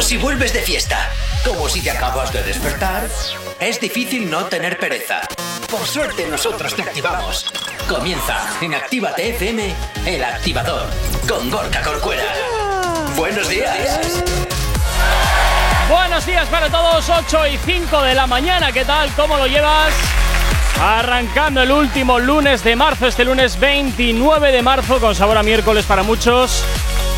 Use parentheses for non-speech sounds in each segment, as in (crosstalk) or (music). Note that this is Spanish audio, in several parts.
Si vuelves de fiesta, como si te acabas de despertar, es difícil no tener pereza. Por suerte nosotros te activamos. Comienza en Actívate FM, el activador, con Gorka Corcuera. Buenos días. Buenos días para todos, 8 y 5 de la mañana, ¿qué tal? ¿Cómo lo llevas? Arrancando el último lunes de marzo, este lunes 29 de marzo, con sabor a miércoles para muchos.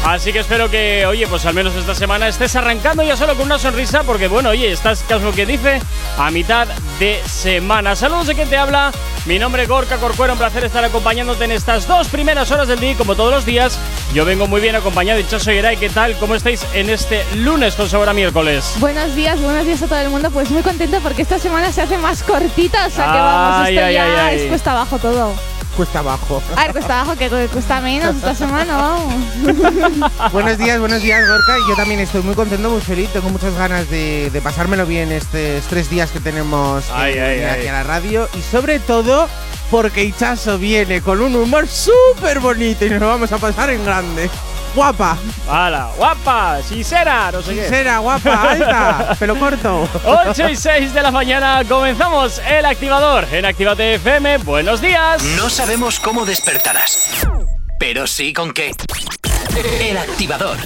Así que espero que, oye, pues al menos esta semana estés arrancando ya solo con una sonrisa, porque bueno, oye, estás, caso que dice, a mitad de semana. Saludos de quien te habla, mi nombre es Gorka Corcuera, un placer estar acompañándote en estas dos primeras horas del día, como todos los días. Yo vengo muy bien acompañado y Chaso Yeray, ¿qué tal? ¿Cómo estáis en este lunes con sabor a miércoles? Buenos días, buenos días a todo el mundo. Pues muy contento porque esta semana se hace más cortita, o sea que vamos, Ay, esto ay, ya ay. es cuesta abajo todo. Cuesta abajo. A ver, cuesta abajo, que cuesta menos esta semana, vamos. (laughs) buenos días, buenos días, Gorka. Yo también estoy muy contento, muy feliz. Tengo muchas ganas de, de pasármelo bien estos tres días que tenemos que Ay, ay, venir ay. aquí a la radio. Y sobre todo porque Ichazo viene con un humor súper bonito y nos lo vamos a pasar en grande. Guapa, ¡Hala! ¡Guapa! ¡Sincera! No sé qué. sincera, guapa, alta, (laughs) pelo corto. 8 y 6 de la mañana comenzamos el activador en Activate FM. Buenos días. No sabemos cómo despertarás, pero sí con qué. El activador.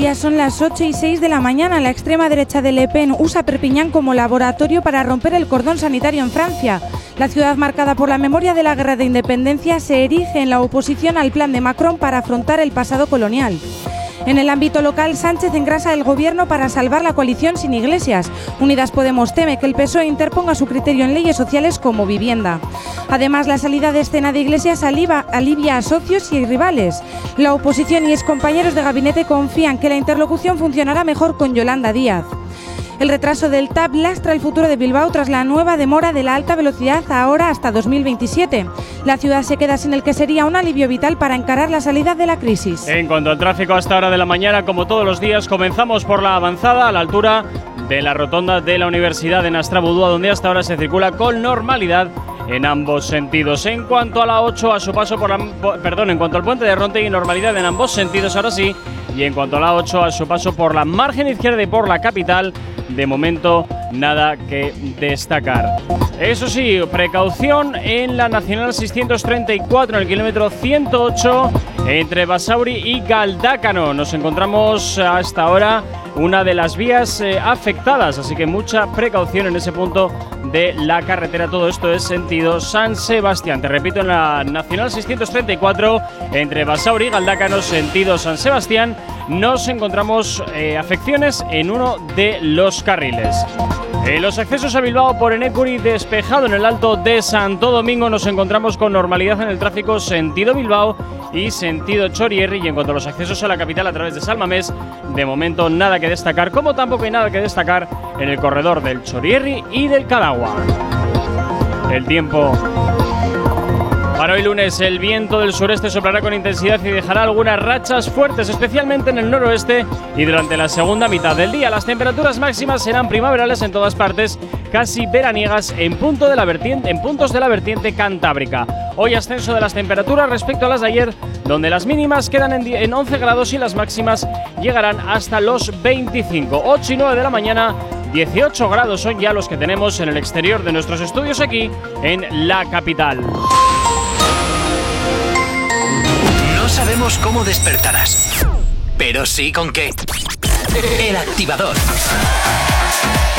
Son las 8 y 6 de la mañana. La extrema derecha de Le Pen usa Perpiñán como laboratorio para romper el cordón sanitario en Francia. La ciudad marcada por la memoria de la guerra de independencia se erige en la oposición al plan de Macron para afrontar el pasado colonial. En el ámbito local, Sánchez engrasa el gobierno para salvar la coalición sin iglesias. Unidas Podemos teme que el PSOE interponga su criterio en leyes sociales como vivienda. Además, la salida de escena de Iglesias alivia a socios y rivales. La oposición y excompañeros de gabinete confían que la interlocución funcionará mejor con Yolanda Díaz. El retraso del TAP lastra el futuro de Bilbao tras la nueva demora de la alta velocidad ahora hasta 2027. La ciudad se queda sin el que sería un alivio vital para encarar la salida de la crisis. En cuanto al tráfico a esta hora de la mañana, como todos los días, comenzamos por la avanzada a la altura de la rotonda de la Universidad de Nastrabudúa, donde hasta ahora se circula con normalidad en ambos sentidos. En cuanto a la 8, a su paso por Perdón, en cuanto al puente de Ronte y normalidad en ambos sentidos, ahora sí. Y en cuanto a la 8, a su paso por la margen izquierda y por la capital, de momento nada que destacar. Eso sí, precaución en la Nacional 634, en el kilómetro 108, entre Basauri y Galdácano. Nos encontramos hasta ahora una de las vías eh, afectadas, así que mucha precaución en ese punto de la carretera. Todo esto es sentido San Sebastián. Te repito, en la Nacional 634, entre Basauri y Galdácano, sentido San Sebastián, nos encontramos eh, afecciones en uno de los carriles. En los accesos a Bilbao por Enecuri despejado en el alto de Santo Domingo nos encontramos con normalidad en el tráfico sentido Bilbao y sentido Chorierri y en cuanto a los accesos a la capital a través de Salmamés, de momento nada que destacar, como tampoco hay nada que destacar en el corredor del Chorierri y del Cadagua. El tiempo para hoy lunes el viento del sureste soplará con intensidad y dejará algunas rachas fuertes, especialmente en el noroeste y durante la segunda mitad del día. Las temperaturas máximas serán primaverales en todas partes, casi veraniegas en, punto de la vertiente, en puntos de la vertiente cantábrica. Hoy ascenso de las temperaturas respecto a las de ayer, donde las mínimas quedan en, en 11 grados y las máximas llegarán hasta los 25. 8 y 9 de la mañana 18 grados son ya los que tenemos en el exterior de nuestros estudios aquí en la capital. No sabemos cómo despertarás, pero sí con qué. El activador.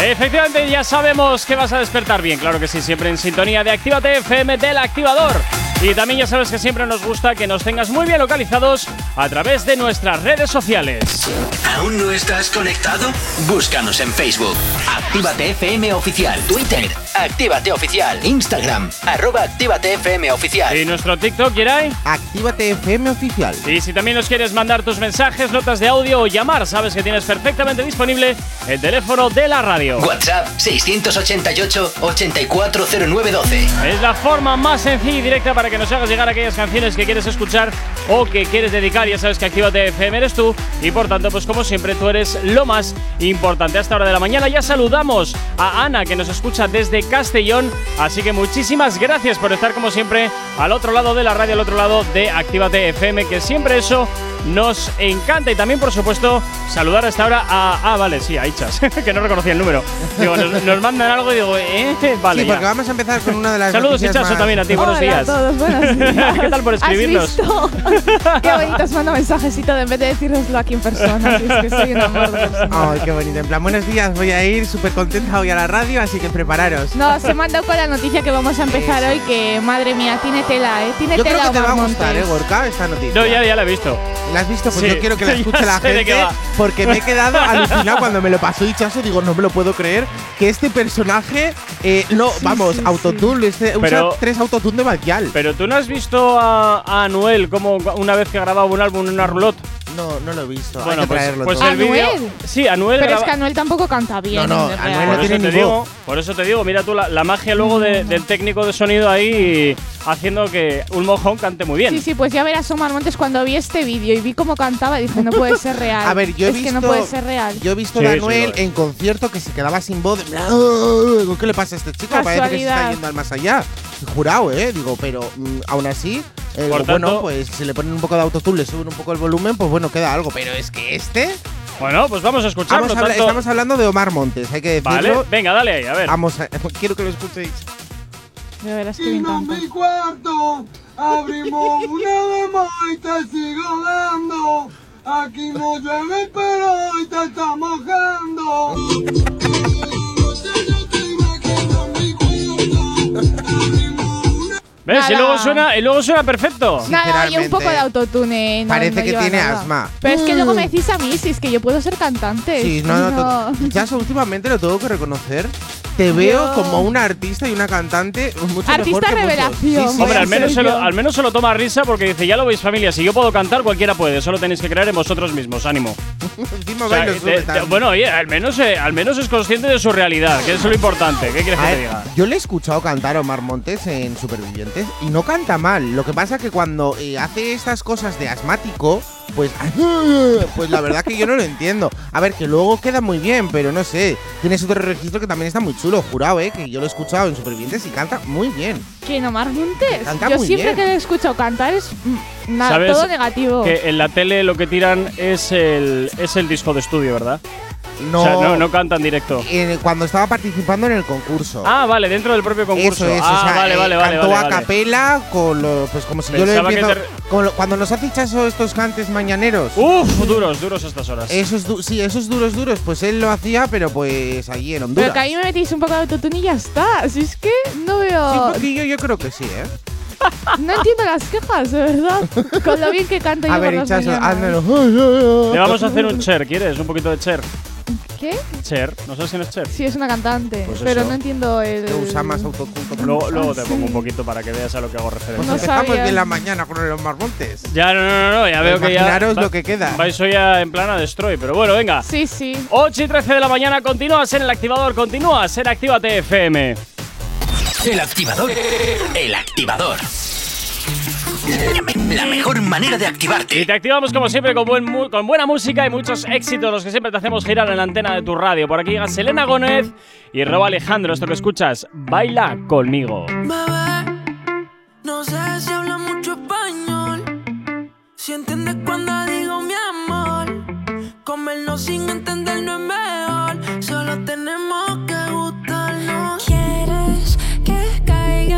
Efectivamente, ya sabemos que vas a despertar bien, claro que sí, siempre en sintonía de Actívate FM del activador. Y también ya sabes que siempre nos gusta que nos tengas muy bien localizados a través de nuestras redes sociales. ¿Aún no estás conectado? Búscanos en Facebook. Actívate FM Oficial. Twitter. Actívate Oficial. Instagram. Arroba Actívate FM Oficial. Y nuestro TikTok, Geray. Actívate FM oficial. Y si también nos quieres mandar tus mensajes, notas de audio o llamar, sabes que tienes perfectamente disponible el teléfono de la radio. WhatsApp 688-840912. Es la forma más sencilla y directa para que nos hagas llegar aquellas canciones que quieres escuchar o que quieres dedicar. Ya sabes que Actívate FM eres tú y por tanto, pues como siempre, tú eres lo más importante. A esta hora de la mañana ya saludamos a Ana que nos escucha desde Castellón. Así que muchísimas gracias por estar como siempre al otro lado de la radio, al otro lado de Actívate FM, que siempre eso nos encanta. Y también, por supuesto, saludar hasta ahora a. Ah, vale, sí, a Ichas, (laughs) que no reconocía el número. Digo, nos, nos mandan algo y digo, eh, vale. sí, porque ya. vamos a empezar con una de las Saludos, Ichazo, también a ti. Buenos Hola días. a todos, buenos (laughs) días. ¿Qué tal por escribirnos? ¿Has visto? (laughs) Qué bonito os mando mensajes y todo en vez de decíroslo aquí en persona. así es que soy un amor de persona. Ay, qué bonito. En plan, buenos días, voy a ir súper contenta hoy a la radio, así que prepararos. No, se mandado con la noticia que vamos a empezar hoy, que madre mía, tiene tela, ¿eh? Tiene Yo creo tela que te va a gustar, ¿eh. Gorka, esta noticia? No, ya, ya la he visto. ¿La has visto? Pues Sí, yo quiero que la (laughs) escuche la gente porque me he quedado (laughs) alucinado cuando me lo pasó Ichazo. Digo, no me lo puedo creer que este personaje, eh, no, vamos, sí, autotune, este, Pero- usa tres autotune de Badial. Pero tú no has visto a, a Anuel como una vez que grababa un álbum en una roulotte. No, no lo he visto. Bueno, Hay que pues, traerlo pues todo. el vídeo. ¿Anuel? Sí, Anuel. Pero es graba- que Anuel tampoco canta bien. No, no, Anuel no por tiene eso ni te digo, voz. por eso te digo, mira tú la, la magia luego de- del técnico de sonido ahí haciendo que un mojón cante muy bien. Sí, sí, pues ya verás Omar Montes cuando vi este vídeo y vi cómo cantaba, dije, no puede ser real. (laughs) A ver, yo he es visto. que no puede ser real. Yo he visto Sí, sí, Anuel lo es. en concierto que se quedaba sin voz. "Ah, ¿Qué le pasa a este chico? Parece que se está Casualidad. yendo al más allá. Jurado, ¿eh? Digo, pero mm, aún así, eh, Por bueno, tanto- pues si le ponen un poco de autotune, le suben un poco el volumen, pues bueno, queda algo. Pero es que este. Bueno, pues vamos a escucharlo. Vamos a hablar- tanto- estamos hablando de Omar Montes, hay que Vale, decirlo. venga, dale ahí, a ver. Vamos a, (laughs) quiero que lo escuchéis. Que canta. mi cuarto, abrimos una demo y te sigo dando. Aquí no llueve, pero hoy te está mojando. ¿Ves? Y luego suena, y luego suena perfecto. Nada, y un poco de autotune. no- parece no que tiene nada. asma. Pero es que luego me decís a mí, si es que yo puedo ser cantante. Sí, no, (laughs) ya últimamente lo tengo que reconocer. Te veo como una artista y una cantante mucho Artista mejor que muchos. revelación, Sí, sí, Hombre, al menos, se lo, al menos se lo toma risa porque dice, ya lo veis familia, si yo puedo cantar, cualquiera puede, solo tenéis que creer en vosotros mismos, ánimo. (laughs) Encima O sea, bailo te- sube te- tan- bueno, oye, al menos, eh, al menos es consciente de su realidad, que es lo importante, ¿qué quieres A que te diga? yo le he escuchado cantar a Omar Montes en Supervivientes y no canta mal. Lo que pasa que cuando eh, hace estas cosas de asmático, pues, (laughs) pues la verdad que yo no lo entiendo. A ver, que luego queda muy bien, pero no sé. Tienes otro registro que también está muy chulo, jurado, eh, que yo lo he escuchado en Supervivientes y canta muy bien. ¿Quién, Omar Montes? Canta Yo muy siempre bien. que le he escuchado cantar es mm, nada, ¿Sabes todo negativo. Que en la tele lo que tiran es el, es el disco de estudio, ¿verdad? No, O sea, no, no canta en directo. eh, cuando estaba participando en el concurso. Ah, vale, dentro del propio concurso. Eso es, ah, o sea, vale, eh, vale, vale. cantó vale, a capela con lo, pues como si yo que empiezo, con lo- cuando nos hace Chaso estos cantes mañaneros. Uf, duros, duros estas horas. Esos du- sí, esos duros duros, pues él lo hacía, pero pues allí en Honduras. Pero que ahí me metís un poco de autotune y ya está. Si es que no Sí, veo. un poquillo yo creo que sí, ¿eh? No entiendo las quejas, de verdad. Con lo bien que canto yo A ver, las mañanas. házmelo. Le vamos a hacer un Cher, ¿quieres? Un poquito de Cher. ¿Qué? Cher, ¿no sabes quién es Cher? Sí, es una cantante. Pues pero eso. no entiendo el. Que usa más que otra Luego, luego te sí. pongo un poquito para que veas a lo que hago Pues referencia. No empezamos sabía. bien la mañana con los Marmontes. Ya, no, no, no, no, ya veo que ya. Imaginaros lo que queda. Vais hoy a, en plan a Destroy, pero bueno, venga. Sí, sí. 8 y 13 de la mañana, continúas en el activador, continúas en Actívate FM. El activador. El activador. La mejor manera de Y activarte. te activamos como siempre con, buen mu- con buena música y muchos éxitos, los que siempre te hacemos girar en la antena de tu radio. Por aquí llega Selena Gómez y Rob Alejandro. Esto que escuchas, baila conmigo. Bebé, no sé si habla mucho español. Si entiendes cuando digo mi amor. Comernos sin entender no es mejor. Solo tenemos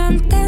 caigan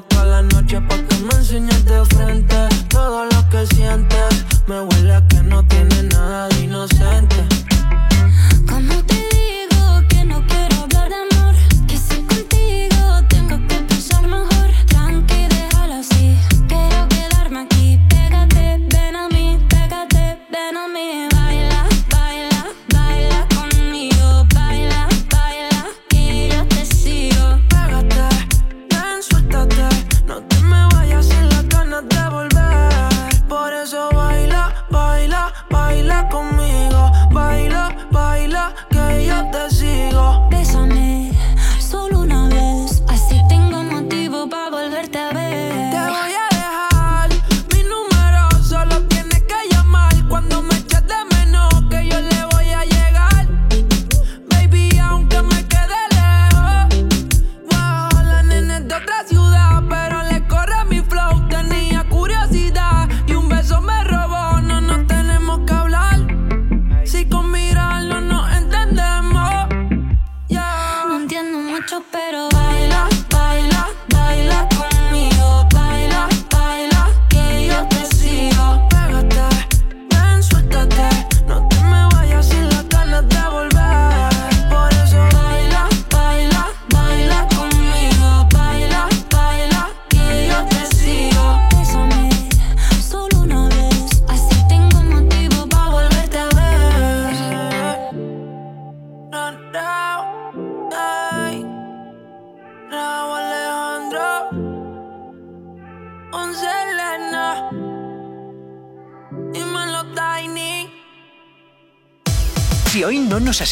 toda la noche pa' que me enseñe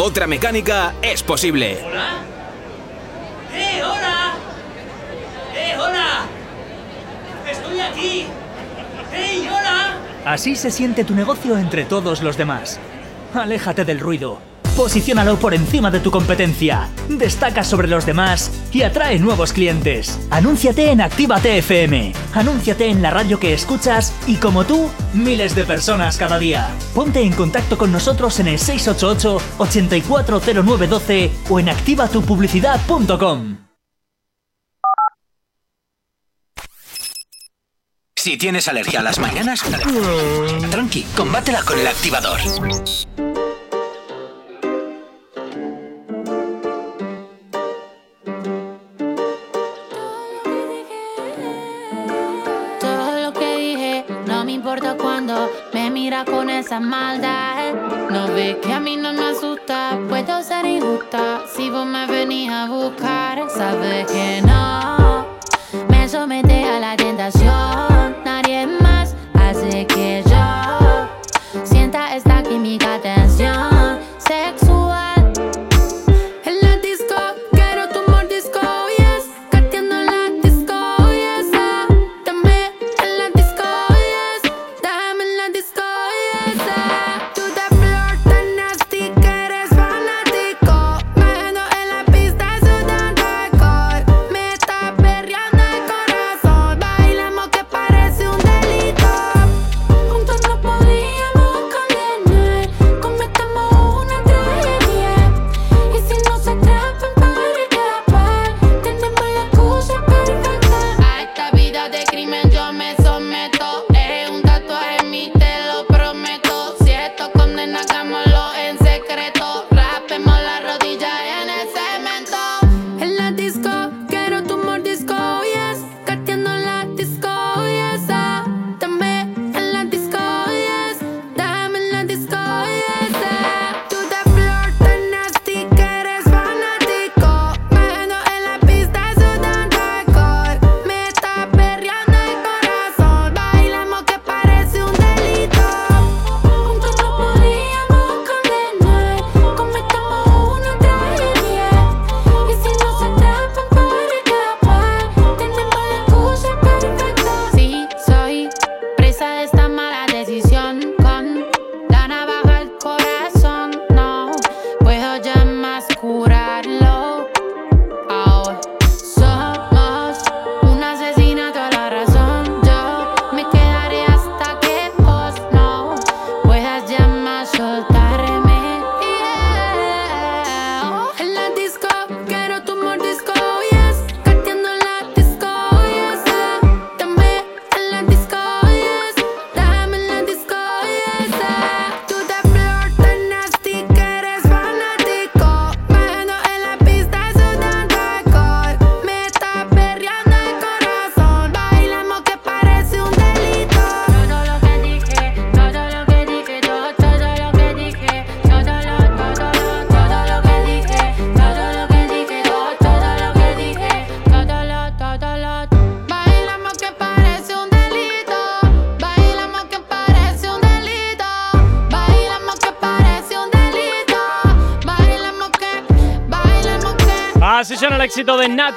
Otra mecánica es posible. ¡Eh, hola! ¡Eh, hola! ¡Estoy aquí! ¡Hey, hola! Así se siente tu negocio entre todos los demás. Aléjate del ruido. Posiciónalo por encima de tu competencia. Destaca sobre los demás y atrae nuevos clientes. Anúnciate en Actívate FM. Anúnciate en la radio que escuchas y como tú, miles de personas cada día. Ponte en contacto con nosotros en el 688 840912 o en activatupublicidad.com. Si tienes alergia a las mañanas, tranqui, combátela con el activador. Maldad. No ve que a mí no me asusta, puedo ser injusta. Si vos me venís a buscar, sabes que no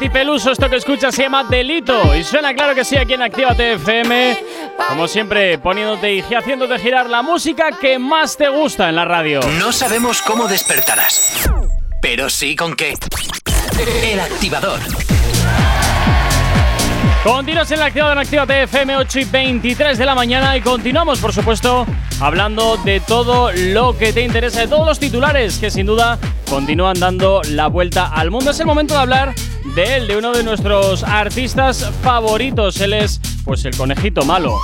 Peluso. Esto que escuchas se llama Delito. Y suena claro que sí aquí en Actívate FM. Como siempre, poniéndote y haciéndote girar la música que más te gusta en la radio. No sabemos cómo despertarás, pero sí con qué. El activador. Continuas en la activador en Actívate FM 8 y 23 de la mañana y continuamos, por supuesto, hablando de todo lo que te interesa, de todos los titulares que sin duda continúan dando la vuelta al mundo. Es el momento de hablar de él, de uno de nuestros artistas favoritos. Él es, pues, el conejito malo.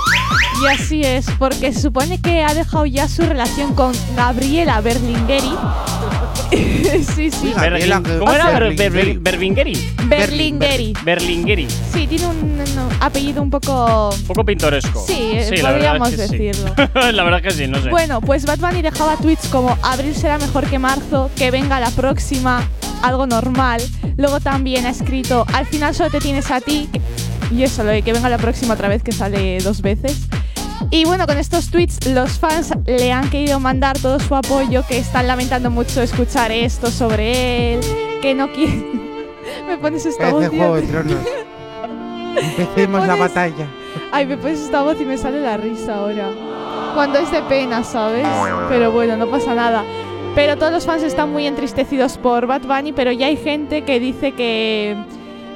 Y así es, porque se supone que ha dejado ya su relación con Gabriela Berlingeri. (laughs) sí, sí. Berlin- ¿Cómo era? Ber- Berlingeri. Ber- Berlingeri. Berlingeri. Berlingeri. Sí, tiene un no, apellido un poco... Un poco pintoresco. Sí, eh, la verdad podríamos es que sí. decirlo. (laughs) la verdad es que sí, no sé. Bueno, pues Bad Bunny dejaba tweets como abril será mejor que marzo, que venga la próxima, algo normal. Luego también ha escrito al final solo te tienes a ti. Y eso, lo de que venga la próxima otra vez, que sale dos veces. Y bueno, con estos tweets los fans le han querido mandar todo su apoyo, que están lamentando mucho escuchar esto sobre él, que no quieren... (laughs) Me pones esta voz. Juego de Tronos. Empecemos la batalla. Ay, me pones esta voz y me sale la risa ahora. Cuando es de pena, ¿sabes? Pero bueno, no pasa nada. Pero todos los fans están muy entristecidos por Bad Bunny, pero ya hay gente que dice que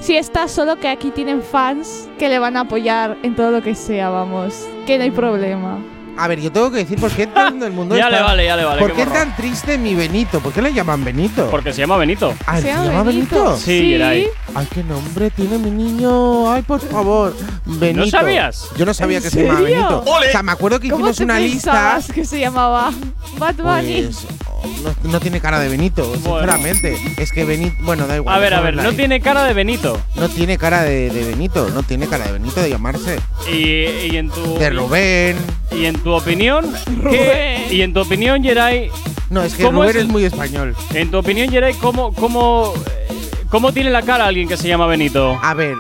si está solo que aquí tienen fans que le van a apoyar en todo lo que sea, vamos. Que no hay problema. A ver, yo tengo que decir por qué todo el mundo (laughs) Ya está- le vale, ya le vale, ¿Por qué qué tan triste mi Benito? ¿Por qué le llaman Benito? Porque se llama Benito. Ah, ¿Se ¿se, llama Benito? Benito? Sí, Sí. Geray. Ay, qué nombre tiene mi niño. Ay, por favor. Benito. sabías? Yo no sabía ¿En que se llamaba? Benito. O sea, me acuerdo que ¿Cómo hicimos una lista. que se llamaba Bad Bunny? Pues, no, no tiene cara de Benito, sinceramente. Es que Benito. Bueno, da igual. A ver, a ver, no ahí. tiene cara de Benito. No tiene cara de, de Benito. No tiene cara de Benito de llamarse. Y, y en tu. De Rubén. Y en tu opinión. (laughs) Rubén. ¿qué- y en tu opinión, Geray. No, es que ¿cómo Rubén es muy español. En tu opinión, Geray, ¿cómo, cómo, eh, ¿cómo tiene la cara alguien que se llama Benito? A ver,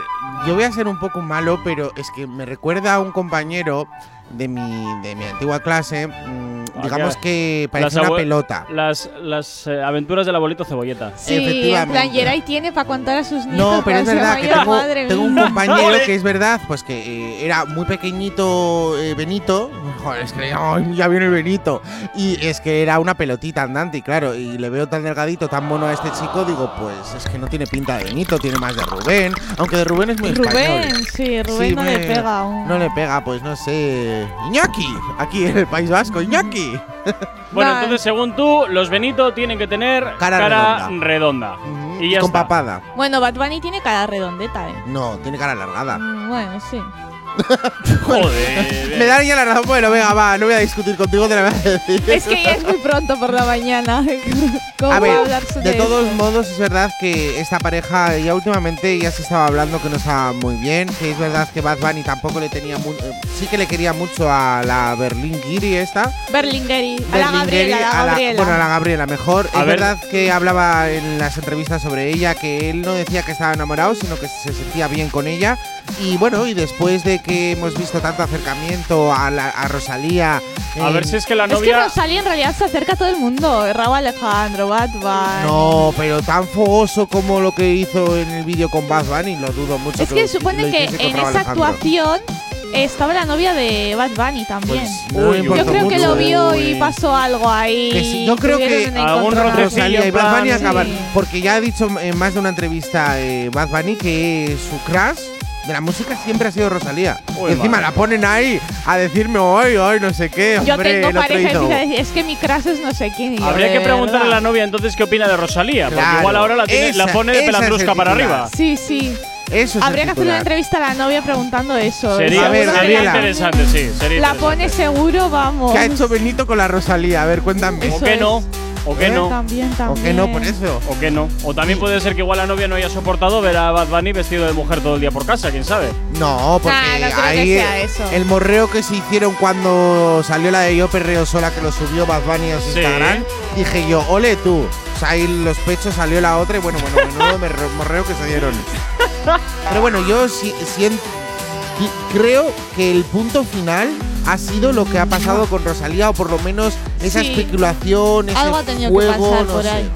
yo voy a ser un poco malo, pero es que me recuerda a un compañero de mi, de mi antigua clase, mm, digamos que parece Las una pelota. Las, las eh, aventuras del abuelito cebolleta. Sí, en plan, Efectivamente. Yeray tiene para contar a sus nietos. No, pero es verdad que tengo, un compañero que es verdad, pues que eh, era muy pequeñito eh, Benito. Joder, es que ay, ya viene el Benito. Y es que era una pelotita andante, y claro, y le veo tan delgadito, tan mono a este chico, digo, pues es que no tiene pinta de Benito, tiene más de Rubén. Aunque de Rubén es muy Rubén, español. sí, Rubén Sí, no le pega aún. No le pega, pues no sé. Iñaki, aquí en el País Vasco, Iñaki. (laughs) Bueno, entonces, según tú, los Benito tienen que tener Cara cara, redonda. redonda. Y ya con está. papada. Bueno, Bad Bunny tiene cara redondeta, eh. No, tiene cara alargada. Mm, Bueno, sí. (laughs) Joder. Me da ya la razón. Bueno, venga, va, no voy a discutir contigo, te la voy a decir. Es que ya es muy pronto por la mañana. (laughs) ¿Cómo A ver, hablar de de todos eso? modos es verdad que esta pareja ya últimamente ya se estaba hablando que no estaba muy bien, que es verdad que Bad Bunny tampoco le tenía mu- eh, sí que le quería mucho a la Berlín Giri esta. Berlingeri. A la Berlingeri, Gabriela, a la a la- Gabriela. bueno, a la Gabriela mejor. A es ver. verdad que hablaba en las entrevistas sobre ella que él no decía que estaba enamorado, sino que se sentía bien con ella. Y bueno, y después de que hemos visto tanto acercamiento a, la- a Rosalía. A eh, ver si es que la Es que novia. Rosalía en realidad se acerca a todo el mundo. Raúl Alejandro, Bad Bunny. No, pero tan fogoso como lo que hizo en el vídeo con Bad Bunny, lo dudo mucho. Es que lo- supone que en esa Alejandro. actuación estaba la novia de Bad Bunny también. Pues no yo creo que lo vio eh. y pasó algo ahí. Que sí, yo creo que algún Rosalía y Bad Bunny sí. acaban. Porque ya ha dicho en más de una entrevista eh, Bad Bunny que su crush de la música siempre ha sido Rosalía. Uy, y encima madre. la ponen ahí a decirme, ay, ay, no sé qué. Yo hombre, tengo pareja y hizo". empieza a decir, es que mi crush es no sé quién. Habría "De que preguntarle a la verdad". novia entonces qué opina de Rosalía, porque igual ahora la, tiene- la esa- pone de pelandrusca el para arriba. Sí, sí. Eso es el Habría que hacer una entrevista a la novia preguntando eso. Sería, A ver, Seguro que sería interesante, sí. Sería La interesante. pone seguro, vamos. ¿Qué ha hecho Benito con la Rosalía? A ver, cuéntame. ¿O Eso qué es. ¿O qué ¿Eh? no? También, ¿O también. qué no por eso? ¿O qué no? O también puede ser que igual la novia no haya soportado ver a Bad Bunny vestido de mujer todo el día por casa, quién sabe. No, porque Nah, no creo que ahí sea eso. el morreo que se hicieron cuando salió la de Yo Perreo Sola, que lo subió Bad Bunny a su Sí. Instagram, dije yo, ole tú. O sea, ahí los pechos salió la otra y bueno, bueno, menudo merre- morreo que se dieron. (laughs) Pero bueno, yo si- siento, y creo que el punto final ha sido lo que ha pasado con Rosalía, o por lo menos esa Sí. especulación, ese Algo ha tenido que juego, pasar no por sé. ahí.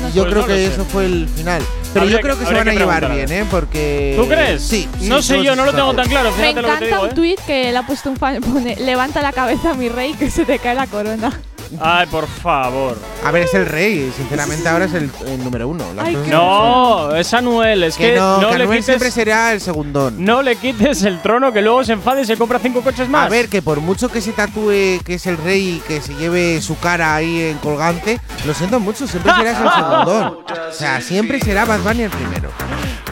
No Yo Pues creo no que eso fue el final. Pero Habría yo creo que- que, se van a llevar bien, ¿eh? Porque. ¿Tú crees? Sí. No sí, sé yo, no lo tengo tan claro. Me Fíjate lo que te encanta digo, un ¿eh? tweet que le ha puesto un fan, (laughs) pone, levanta la cabeza mi rey que se te cae la corona. Ay, por favor. A ver, es el rey. Sinceramente, ahora es el, el número uno. Las Ay, cosas qué como No, es Anuel. Es que que no, no, que le Anuel siempre quites, será el segundón. no le quites el trono que luego se enfade y se compra cinco coches más. A ver, que por mucho que se tatúe que es el rey y que se lleve su cara ahí en colgante, lo siento mucho, siempre serás el (laughs) segundón. O sea, siempre será Bad Bunny el primero.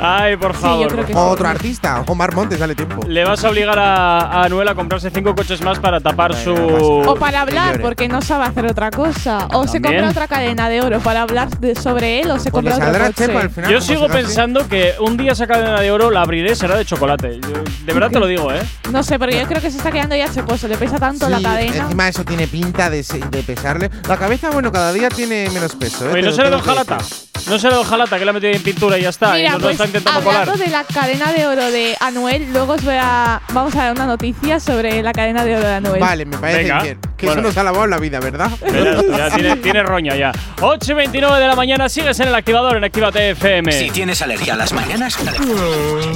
Ay, por yo favor. creo que O otro artista, Omar Montes, dale tiempo. Le vas a obligar a, a Anuel a comprarse cinco coches más para tapar su. O para hablar, porque no sabe hacer otra cosa. O se compra otra cadena de oro para hablar de- sobre él, o se Pues compra otro coche. chepa al final. Yo sigo pensando que un día esa cadena de oro la abriré será de chocolate. Yo- de verdad te lo digo, ¿eh? No sé, porque yo creo que se está quedando ya cheposo. Le pesa tanto la cadena. Encima eso tiene pinta de, se- de pesarle. La cabeza, bueno, cada día tiene menos peso. ¿eh? Te no se le da decir. No se le da Ojalata que le ha metido en pintura y ya está. y nos lo pues está intentando hablando colar. de la cadena de oro de Anuel, luego os voy a, vamos a dar una noticia sobre la cadena de oro de Anuel. Vale, me parece Venga. bien. Que Bueno. eso nos ha lavado la vida, ¿verdad? Ya (laughs) tiene, tiene roña ya. 8 y 29 de la mañana, sigues en el activador en Actívate FM. Si tienes alergia a las mañanas,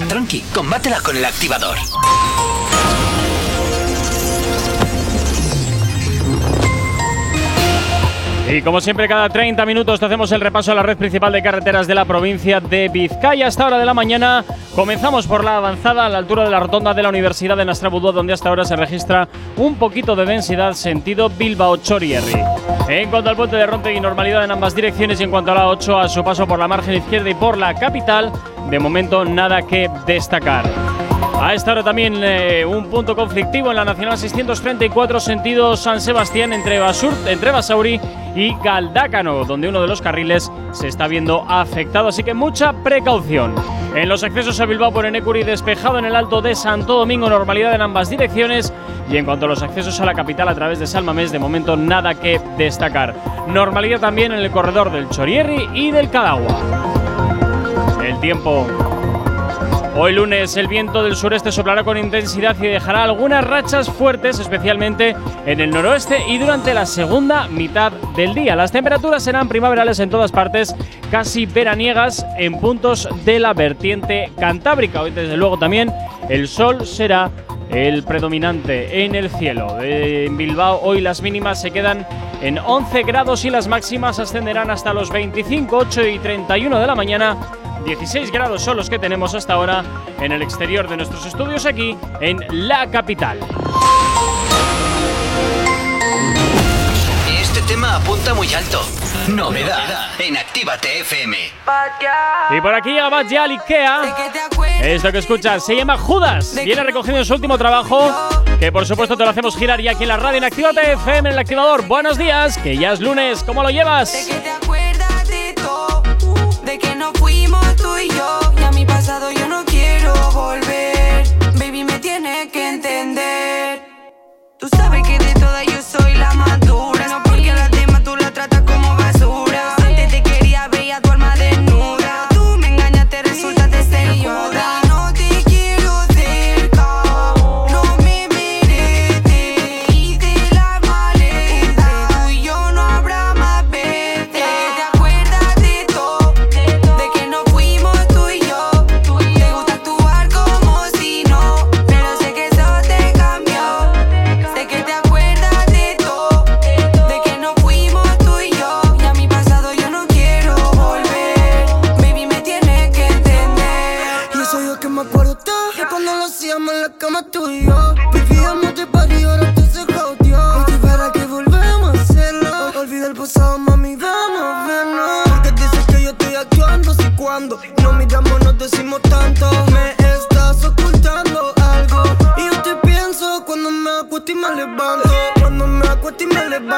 tranqui, combátela con el activador. Y como siempre, cada 30 minutos hacemos el repaso a la red principal de carreteras de la provincia de Vizcaya. Hasta hora de la mañana comenzamos por la avanzada a la altura de la rotonda de la Universidad de Nastrabudú, donde hasta ahora se registra un poquito de densidad sentido Bilbao-Chorierri. En cuanto al puente de Rontegui, normalidad en ambas direcciones y en cuanto a la 8, a su paso por la margen izquierda y por la capital, de momento nada que destacar. A esta hora también eh, un punto conflictivo en la Nacional 634 sentido San Sebastián entre, Basur, entre Basauri y Galdácano, donde uno de los carriles se está viendo afectado, así que mucha precaución. En los accesos a Bilbao por Enecuri despejado en el Alto de Santo Domingo, normalidad en ambas direcciones. Y en cuanto a los accesos a la capital a través de Salmamés, de momento nada que destacar. Normalidad también en el corredor del Chorierri y del Cadagua. El tiempo Hoy lunes el viento del sureste soplará con intensidad y dejará algunas rachas fuertes, especialmente en el noroeste y durante la segunda mitad del día. Las temperaturas serán primaverales en todas partes, casi veraniegas en puntos de la vertiente cantábrica. Hoy desde luego también el sol será el predominante en el cielo. En Bilbao hoy las mínimas se quedan en 11 grados y las máximas ascenderán hasta los 25, 8 y 31 de la mañana. 16 grados son los que tenemos hasta ahora en el exterior de nuestros estudios aquí en la capital. Este tema apunta muy alto. Novedad en Actívate FM. Y por aquí llega Bad Ikea. Esto que escuchas se llama Judas. Viene recogiendo su último trabajo. Que por supuesto te lo hacemos girar ya aquí en la radio en Actívate FM en el activador. Buenos días, que ya es lunes. ¿Cómo lo llevas? Que no fuimos tú y yo. Y a mi pasado yo no quiero volver. Baby, me tienes que entender. Tú sabes que de todas yo soy la más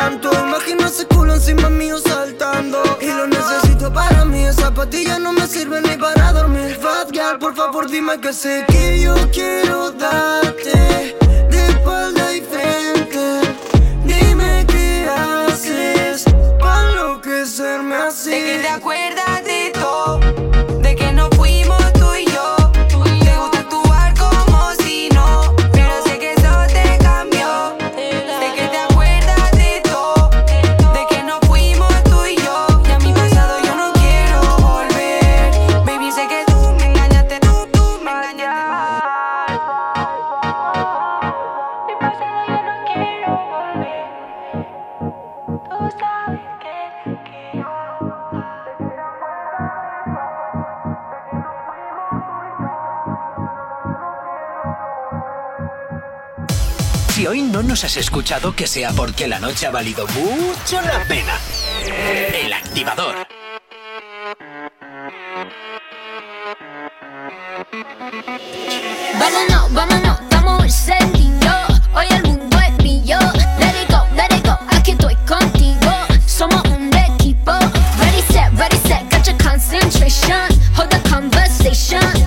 me levanto Imagino ese culo encima mío saltando. Y lo necesito para mí. Esa patilla no me sirve ni para dormir. Fat girl, por favor dime que sé que yo quiero darte De espalda y frente. Dime qué haces para enloquecerme así. De que te acuerdas has escuchado, que sea porque la noche ha valido mucho la pena. El activador. Vámonos, vámonos, estamos encendidos. Hoy el mundo es mío. Let it go, let it go. Aquí estoy contigo. Somos un equipo. Ready, set, ready, set. Got your concentration. Hold the conversation.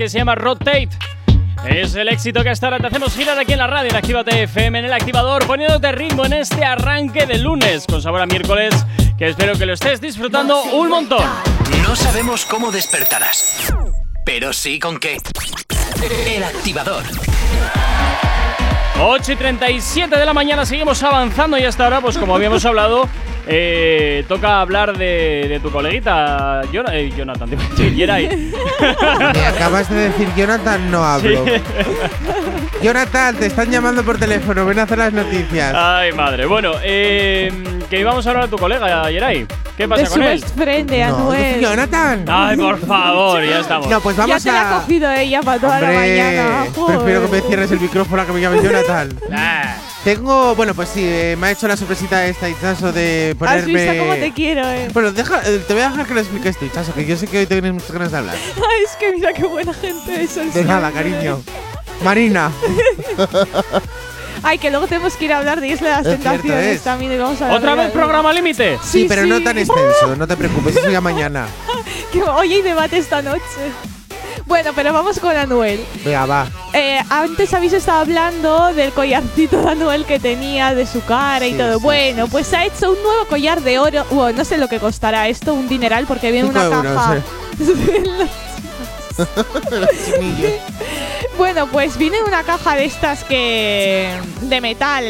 Que se llama Rotate, es el éxito que hasta ahora te hacemos girar aquí en la radio en Actívate FM, en el activador, poniéndote ritmo en este arranque de lunes, con sabor a miércoles, que espero que lo estés disfrutando un montón. No sabemos cómo despertarás, pero sí con qué. El activador. 8 y 37 de la mañana, seguimos avanzando y hasta ahora, pues como habíamos hablado, eh, toca hablar de, de tu coleguita eh, Jonathan, digo, Yeray. (laughs) Me acabas de decir Jonathan, no hablo. Jonathan, te están llamando por teléfono, ven a hacer las noticias. Ay, madre. Bueno, eh, que íbamos a hablar de tu colega, Yeray. ¿Qué pasa de con su él? best friend de No. Jonathan. Ay, por favor, ya estamos. No, pues ya vamos te la ha a. cogido ella para toda la Hombre, mañana. prefiero que me Joder. cierres el micrófono a que me llames (laughs) Jonathan. Tengo, bueno, pues sí, eh, me ha hecho la sorpresita esta Ichazo de Has ponerme. visto cómo te quiero, eh. Bueno, deja, eh, te voy a dejar que lo expliques tú, Ichazo, que yo sé que hoy tienes muchas ganas de hablar. (laughs) Ay, es que mira qué buena gente es. el De nada, cariño. Marina. (laughs) Ay, que luego tenemos que ir a hablar de Isla de las Es cierto, Tentaciones es. también. y vamos a hablar ¿Otra de- vez programa límite? Sí, Sí, pero sí. no tan extenso, no te preocupes, eso ya mañana. (laughs) Que hoy hay debate esta noche. Bueno, pero vamos con Anuel. Venga, va. Eh, antes habéis estado hablando del collarcito de Anuel que tenía, de su cara y Sí, todo. sí. Bueno, pues ha hecho un nuevo collar de oro. Bueno, no sé lo que costará esto, un dineral, porque viene una euros, caja. (laughs) Chinillos. bueno, pues viene una caja de estas que. de metal.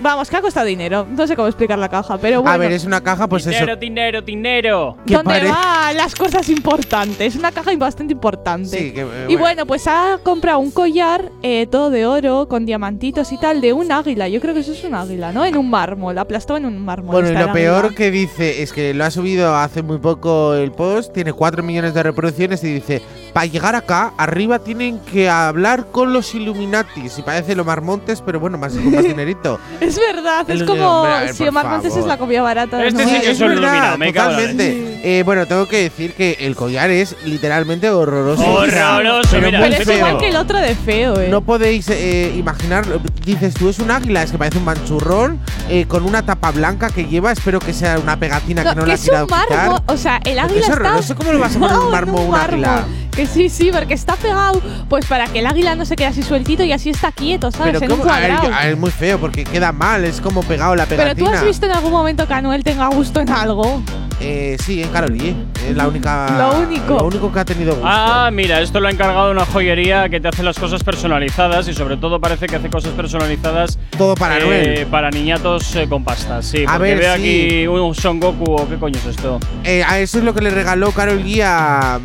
Vamos, que ha costado dinero. No sé cómo explicar la caja, pero bueno. A ver, es una caja, pues eso. dinero, dinero, dinero. ¿Dónde pare- van las cosas importantes? Una caja bastante importante. Sí, que, eh, Y bueno, pues ha comprado un collar eh, todo de oro, con diamantitos y tal, de un águila. Yo creo que eso es un águila, ¿no? En un mármol, aplastado en un mármol. Bueno, y lo peor águila. que dice es que lo ha subido hace muy poco el post, tiene 4 millones de reproducciones y dice, para llegar acá, arriba tienen que hablar con los Illuminatis. Y parece lo Montes, pero bueno, más, con más (laughs) dinerito. Es verdad, es como hombre, a ver, si Omar Montes es la copia barata. de Este sí que es un me la totalmente. Eh, bueno, tengo que decir que el collar es literalmente horroroso. Horroroso, pero mira, Pero es feo. igual que el otro de feo, ¿eh? No podéis eh, imaginar, dices tú, es un águila, es que parece un manchurrón eh, con una tapa blanca que lleva, espero que sea una pegatina No, que no que la ha es quitado un mármol, o sea, el águila es está. horroroso, ¿cómo le vas a poner un (laughs) No, mármol a un águila? Que sí, sí, porque está pegado, pues para que el águila no se quede así sueltito y así está quieto, ¿sabes? Pero en un ¿cómo? A ver, cuadrado. yo- a ver, es muy feo porque queda mal, es como pegado la Pero pegatina. tú has visto en algún momento que Anuel tenga gusto en algo. Eh, sí, en Carol G. Es la única. Lo único. Lo único que ha tenido gusto. Ah, mira, esto lo ha encargado una joyería que te hace las cosas personalizadas y sobre todo parece que hace cosas personalizadas Todo para eh, Anuel. para niñatos eh, con pastas. Sí, A porque ver, veo sí. aquí un Son Goku o qué coño es esto. Eh, a eso es lo que le regaló Carol G a.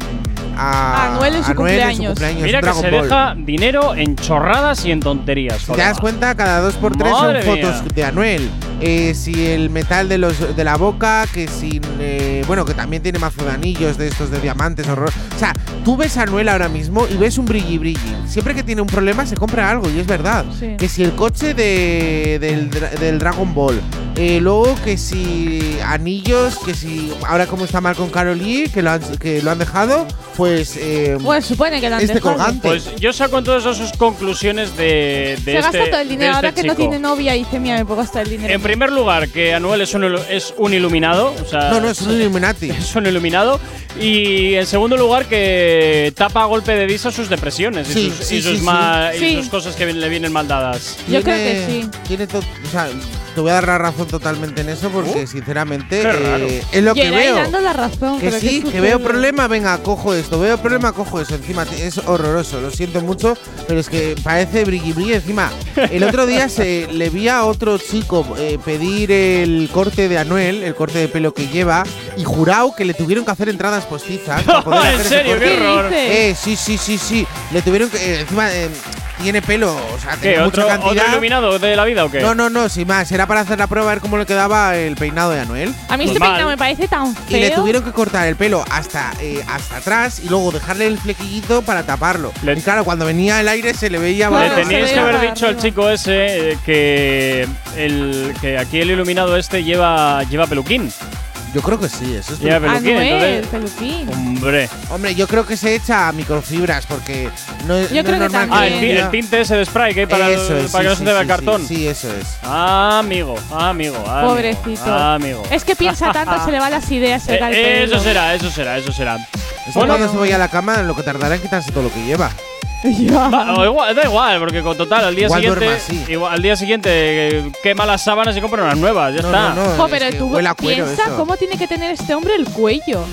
a Anuel en su cumpleaños. cumpleaños, Mira que Dragon se Ball. deja dinero en chorradas y en tonterías. Si te das cuenta, cada dos por tres son fotos mía. de Anuel. Eh, si el metal de los de la boca, que sin. eh, bueno, que también tiene mazo de anillos de estos de diamantes, horror. O sea, tú ves a Anuel ahora mismo y ves un brilli brilli. Siempre que tiene un problema se compra algo y es verdad. Sí. Que si el coche de, del, dra- del Dragon Ball. eh, luego que si anillos, que si. Ahora como está mal con Carol G, que lo han, que lo han dejado, pues. eh, Bueno, supone que este colgante. Pues yo saco en todas sus conclusiones de, de Se este, gasta todo el dinero. este Ahora que no tiene novia y dice, mira, me puedo gastar el dinero. En primer lugar, que Anuel es un, es un iluminado. O sea, no, no, es un Illuminati. (laughs) es un iluminado. Y en segundo lugar, que tapa a golpe de disa sus depresiones Sí, y sus, sí, y sus sí, ma- y sí. sus cosas que le vienen mal dadas. Yo creo que sí. Tiene to- o sea, te voy a dar la razón totalmente en eso porque sinceramente qué eh, es lo que veo. dando la razón. Que sí, ¿qué que veo problema, venga, cojo esto, veo problema, cojo eso. Encima es horroroso, lo siento mucho, pero es que parece brilli. Encima, el otro día (laughs) se le vi a otro chico eh, pedir el corte de Anuel, el corte de pelo que lleva, y jurado que le tuvieron que hacer entradas postizas. para poder (laughs) ¿En hacer ese serio? corte. ¡Qué ¿Qué horror! dices? Eh, sí, sí, sí, sí. Le tuvieron que. eh, encima, eh, tiene pelo, o sea, ¿Qué? tiene ¿Otro, mucha ¿Otro cantidad. iluminado de la vida o qué? No, no, no, sin más. Era para hacer la prueba a ver cómo le quedaba el peinado de Anuel. A mí Pues este mal. peinado me parece tan Y le feo. tuvieron que cortar el pelo hasta, eh, hasta atrás y luego dejarle el flequillito para taparlo. Le- y claro, cuando venía el aire se le veía Claro, Le teníais que haber dicho al chico ese eh, que el que aquí el iluminado este lleva lleva peluquín. Yo creo que sí, eso es verdad. peluquín, Anuel, entonces. peluquín. Hombre. Hombre, yo creo que se echa a microfibras porque no, es- Yo no creo es que normal. Ah, el, ti- el tinte ese de spray que hay para, Eso es, para que sí, no se sí, te vea el sí, cartón. Sí, sí, eso es. Ah, amigo, ah, amigo, ah, amigo, Pobrecito. ah, amigo. Es que piensa tanto, se le van las ideas, se le cae el Eh, pelo. eso será, eso será, eso será. Eso Bueno, cuando se vaya a la cama, lo que tardará en quitarse todo lo que lleva. (laughs) va- o igual, da igual, porque con total al día Igual siguiente, duerme así. igual, al día siguiente eh, quema las sábanas y compra unas nuevas, ya No, está. no, no. Jo, es pero que tú huele a cuero piensa eso. cómo tiene que tener este hombre el cuello.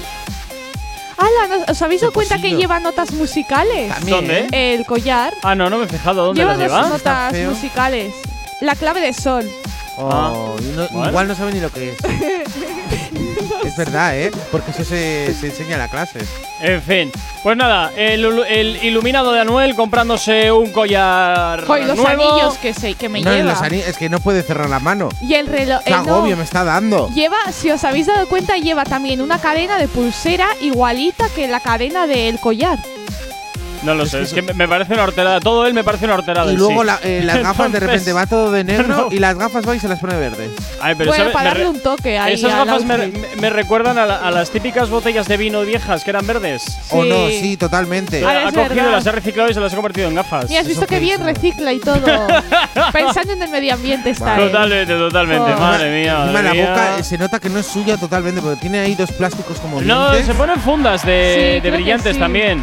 ¡Hala! ¿no- ¿Os habéis dado cuenta que lleva notas musicales? También, ¿Dónde? ¿eh? El collar Ah, no, no me he fijado dónde lleva las dos lleva. notas feo. musicales. La clave de sol. Oh, y no- Bueno. Igual no sabe ni lo que es. (laughs) es verdad, ¿eh? Porque eso se, se enseña en la clase. En fin, pues nada, el, iluminado de Anuel comprándose un collar Jo, y los nuevo. anillos que, se, que me no, lleva. los es que no puede cerrar la mano. Y el reloj. Qué eh, no. me está dando. Lleva, si os habéis dado cuenta, lleva también una cadena de pulsera igualita que la cadena del collar. No lo Es sé, que es que me- parece una horterada. Todo él me parece una horterada. Y luego sí. la- eh, las gafas de repente Entonces- va todo de negro (laughs) No. y las gafas va y se las pone verdes. Ay, pero bueno, para darle un toque ahí. Esas gafas me, me- recuerdan a, la- a las típicas botellas de vino viejas que eran verdes. O no, Sí. sí, totalmente. Ahora ha cogido, verdad. las ha reciclado y se las ha convertido en gafas. Mira, has visto ¿Eso que qué bien recicla y todo. (laughs) Pensando en el medio ambiente está él. Totalmente, totalmente. Oh. Madre mía. Madre la mía. boca se nota que no es suya totalmente porque tiene ahí dos plásticos como No, dientes. se ponen fundas de, Sí, de brillantes sí. también.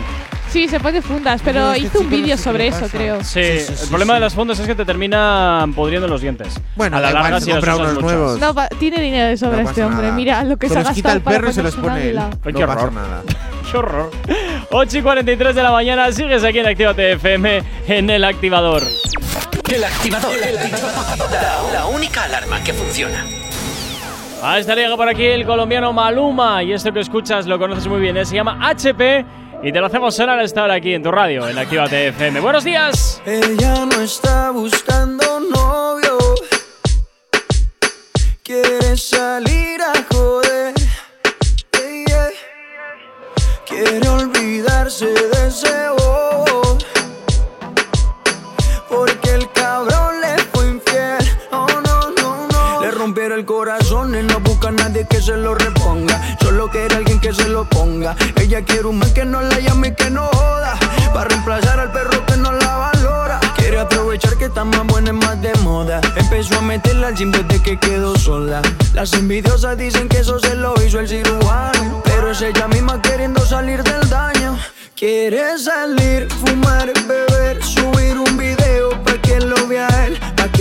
Sí, se pone fundas, pero No, este hizo un vídeo sobre eso, pasa. creo. Sí, Sí, sí, el sí, problema sí. de las fundas es que te terminan pudriendo los dientes. Bueno, a la igual, larga si compra usas unos nuevos. No, tiene dinero de sobra No este hombre. nada. Mira lo que se se ha los quita gastado el para perro y se los pone él. Ay, qué pasa horror. nada. (laughs) Qué horror. 8 y 43 de la mañana, sigues aquí en Actívate FM en el activador. El activador. La, la única alarma que funciona. Ah, está llega por aquí el colombiano Maluma y esto que escuchas lo conoces muy bien, ¿eh? se llama HP y te lo hacemos sonar esta hora aquí en tu radio, en Actívate FM. Buenos días. Ella no está buscando novio. Quiere salir a joder. Yeah, yeah. Quiere olvidarse de ese bobo. Porque el cabrón le fue infiel. Oh, no, no, no. Le rompieron el corazón y no busca a nadie que se lo reponga. Quiere alguien que se lo ponga. Ella quiere un man que no la llame y que no joda. Para reemplazar al perro que no la valora. Quiere aprovechar que está más buena y más de moda. Empezó a meterla al gym desde que quedó sola. Las envidiosas dicen que eso se lo hizo el cirujano. Pero es ella misma queriendo salir del daño. Quiere salir, fumar, beber, subir un video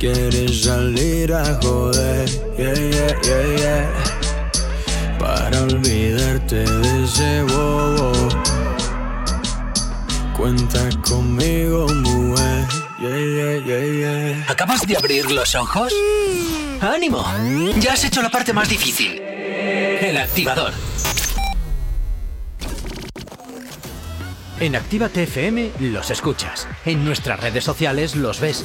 Quieres salir a joder, yeah, yeah, yeah, yeah. Para olvidarte de ese bobo. Cuenta conmigo, mujer. Yeah, yeah, yeah, yeah. ¿Acabas de abrir los ojos? ¡Ánimo! Ya has hecho la parte más difícil. El activador. En Activa TFM los escuchas. En nuestras redes sociales los ves.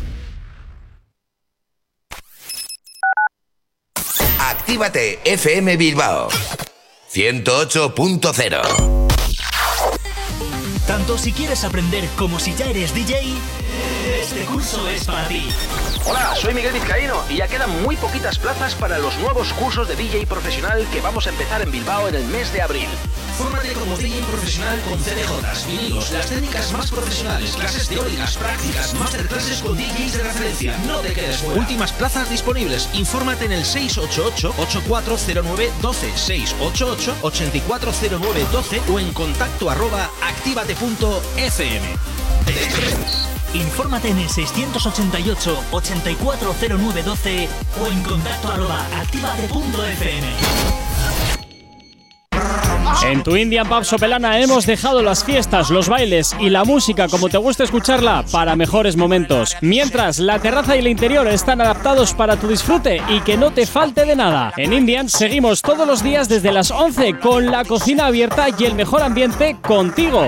Actívate FM Bilbao. 108.0 Tanto si quieres aprender como si ya eres DJ, este curso es para ti. Hola, soy Miguel Vizcaíno y ya quedan muy poquitas plazas para los nuevos cursos de DJ profesional que vamos a empezar en Bilbao en el mes de abril. Fórmate como DJ profesional con CDJs, vinilos, las técnicas más profesionales, clases teóricas, prácticas, masterclasses con DJs de referencia. No te quedes fuera. Últimas plazas disponibles. Infórmate en el 688-8409-12, 688-8409-12 o en contacto arroba activate.fm. Infórmate en el 688 840912 o en contacto arroba activate.fm. En tu Indian Pub Sopelana hemos dejado las fiestas, los bailes y la música como te gusta escucharla para mejores momentos. Mientras la terraza y el interior están adaptados para tu disfrute y que no te falte de nada. En Indian seguimos todos los días desde las 11 con la cocina abierta y el mejor ambiente contigo.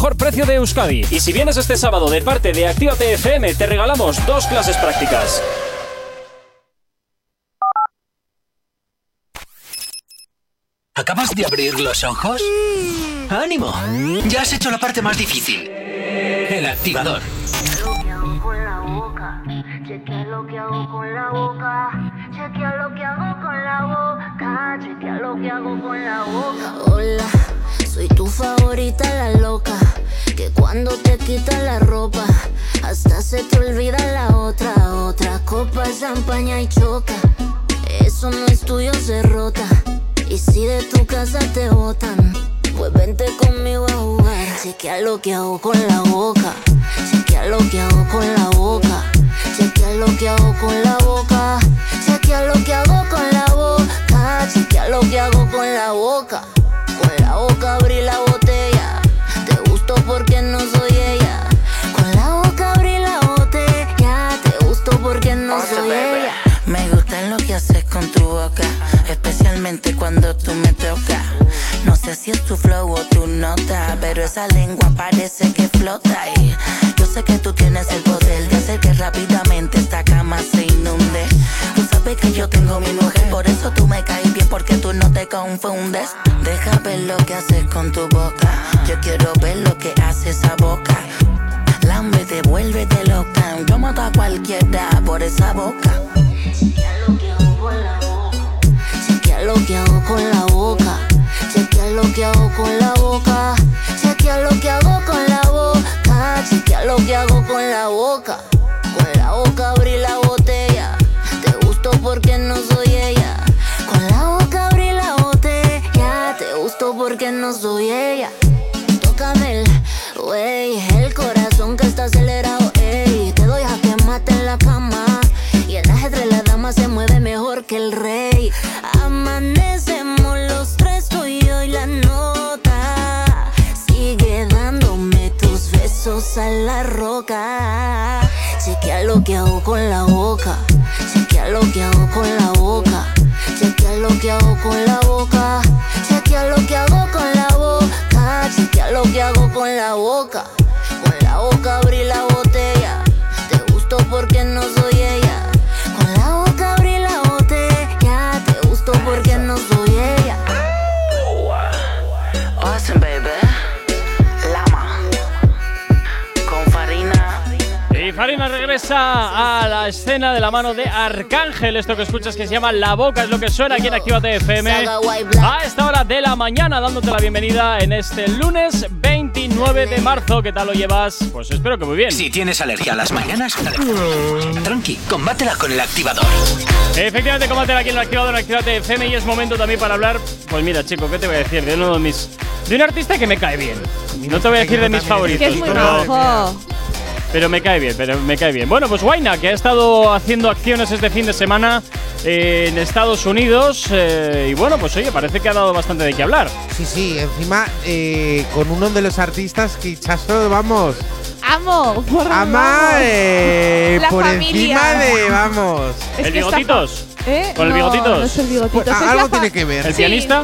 precio de Euskadi. Y si vienes este sábado de parte de Actívate FM, te regalamos dos clases prácticas. ¿Acabas de abrir los ojos? ¡Ánimo! Ya has hecho la parte más difícil. El activador. Chequea lo que hago con la boca. Chequea lo que hago con la boca. Chequea lo que hago con la boca. Hola, soy tu favorita, la loca. Que cuando te quitas la ropa, hasta se te olvida la otra. Otra copa, champaña y choca. Eso no es tuyo, se rota. Y si de tu casa te botan, pues vente conmigo a jugar. Chequea lo que hago con la boca. Chequea lo que hago con la boca. Chequea lo que hago con la boca. Chequea lo que hago con la boca. Chequea lo que hago con la boca. Con la boca abrí la botella. Porque no soy ella. Con la boca abrí la botella. Te gustó porque no soy ella. Me gusta lo que haces con tu boca, especialmente cuando tú me tocas. No sé si es tu flow o tu nota, pero esa lengua parece que flota. Y yo sé que tú tienes el poder de hacer que rápidamente esta cama se inunde. Tú sabes que yo tengo mi mujer, por eso tú me caes porque tú no te confundes. Deja ver lo que haces con tu boca. Yo quiero ver lo que hace esa boca. Lambe, devuélvete loca. Yo mato a cualquiera por esa boca. Chequea lo que hago con la boca. Chequea lo que hago con la boca. Chequea lo que hago con la boca. Chequea lo que hago con la boca. Con porque no soy ella. Tócame el wey, el corazón que está acelerado, ey. Te doy a que mate en la cama. Y el ajedrez la dama se mueve mejor que el rey. Amanecemos los tres, tú y la nota. Sigue dándome tus besos a la roca. Chequea lo que hago con la boca. Chequea lo que hago con la boca. Chequea lo que hago con la boca. Lo que hago con la boca. Chequea lo que hago con la boca. Con la boca abrí la botella. Farina regresa a la escena de la mano de Arcángel. Esto que escuchas que se llama La Boca es lo que suena aquí en Actívate FM. A esta hora de la mañana, dándote la bienvenida en este lunes 29 de marzo. ¿Qué tal lo llevas? Pues espero que muy bien. Si tienes alergia a las mañanas, tranqui, combátela con el activador. Efectivamente, combate aquí en el activador en Actívate FM y es momento también para hablar. Pues mira, chico, ¿qué te voy a decir? De uno de mis. De un artista que me cae bien. No te voy a decir de mis favoritos. Que es muy pero- majo. Pero me cae bien, pero me cae bien. Bueno, pues Waina, que ha estado haciendo acciones este fin de semana eh, en Estados Unidos. eh, y bueno, pues oye, parece que ha dado bastante de qué hablar. Sí, sí, encima eh, con uno de los artistas que Chaso, vamos, Amo. por ama vamos. eh, La por familia. encima de, vamos. Es ¿El bigotitos? ¿Eh? ¿Con el bigotitos? No es el bigotitos. Pues, es algo tiene que ver. ¿El Sí. pianista?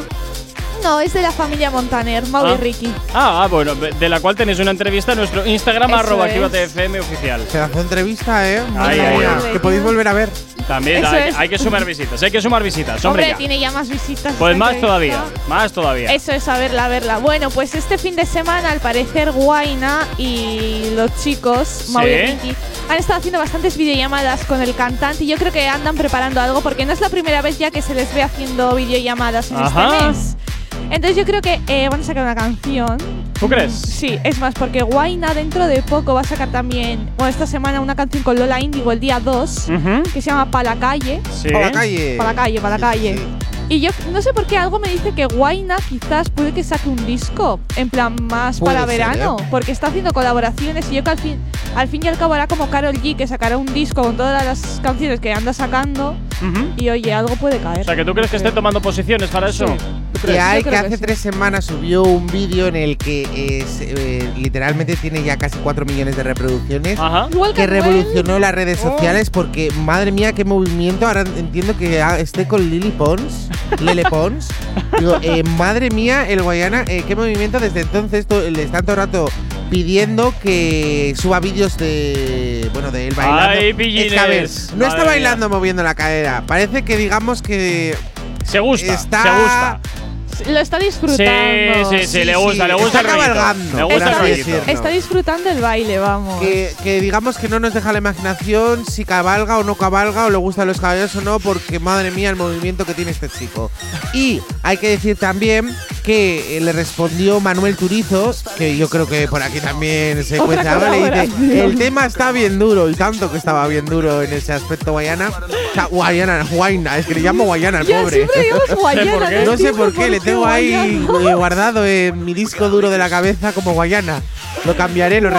No, es de la familia Montaner, Mau Ah. y Ricky. Ah, ah, bueno, de la cual tenéis una entrevista en nuestro Instagram, Eso arroba FM oficial. Se hace entrevista, ¿eh? Ahí, mía, ahí. Que podéis volver a ver. También hay, hay que sumar visitas, hay que sumar visitas, hombre. Hombre, ya. tiene ya más visitas. Pues más entrevista. todavía, más todavía. Eso es, a verla, a verla. Bueno, pues este fin de semana, al parecer, Guaina y los chicos, Mau y. Ricky, han estado haciendo bastantes videollamadas con el cantante y yo creo que andan preparando algo porque no es la primera vez ya que se les ve haciendo videollamadas en Ajá. este mes. Entonces yo creo que eh, van a sacar una canción. ¿Tú crees? Sí, es más, porque Guaina dentro de poco va a sacar también, bueno, esta semana una canción con Lola Indigo el día 2, Ujú. que se llama Pa' la calle. Sí. Por la calle. Pa' la calle, pa' la calle. Y yo no sé por qué algo me dice que Guaina quizás puede que saque un disco, en plan más Puede para ser, verano, ¿eh? porque está haciendo colaboraciones y yo que al fin, al fin y al cabo hará como Carol G que sacará un disco con todas las canciones que anda sacando Ujú. y oye, algo puede caer. O sea, que tú crees que esté tomando posiciones para eso. Sí. ¿Tú Que hay que creo que hace sí. tres semanas subió un vídeo en el que es, eh, literalmente tiene ya casi 4 millones de reproducciones. Ajá. Igual Que revolucionó las redes Oh. sociales porque, madre mía, qué movimiento. Ahora entiendo que esté con Lily Pons, Lele Pons. (laughs) Digo, eh, madre mía, el Guayana, eh, qué movimiento. Desde entonces to- le están todo el rato pidiendo que suba vídeos de, bueno, de él bailando. Ay, Es que, a ver, no está bailando moviendo la cadera. Parece que digamos que Se gusta, está se gusta. Lo está Sí, disfrutando. sí, sí, Sí, le sí, gusta, le gusta está cabalgando, Le gusta el rollito. decirlo. Está disfrutando el baile, vamos. que, que digamos que no nos deja la imaginación si cabalga o no cabalga o le gustan los caballos o no, porque madre mía el movimiento que tiene este chico. Y hay que decir también que eh, le respondió Manuel Turizo, que yo creo que por aquí también se cuenta algo, le dice, el tema está bien duro y tanto que estaba bien duro en ese aspecto Guayana. O sea, Guayana, Guayna, es que le llamo Guayana al pobre. siempre (laughs) Guayana. ¿Por qué? No sé por qué, le tengo ahí Guayana. eh, guardado en mi disco duro de la cabeza como Guayana. Lo cambiaré, lo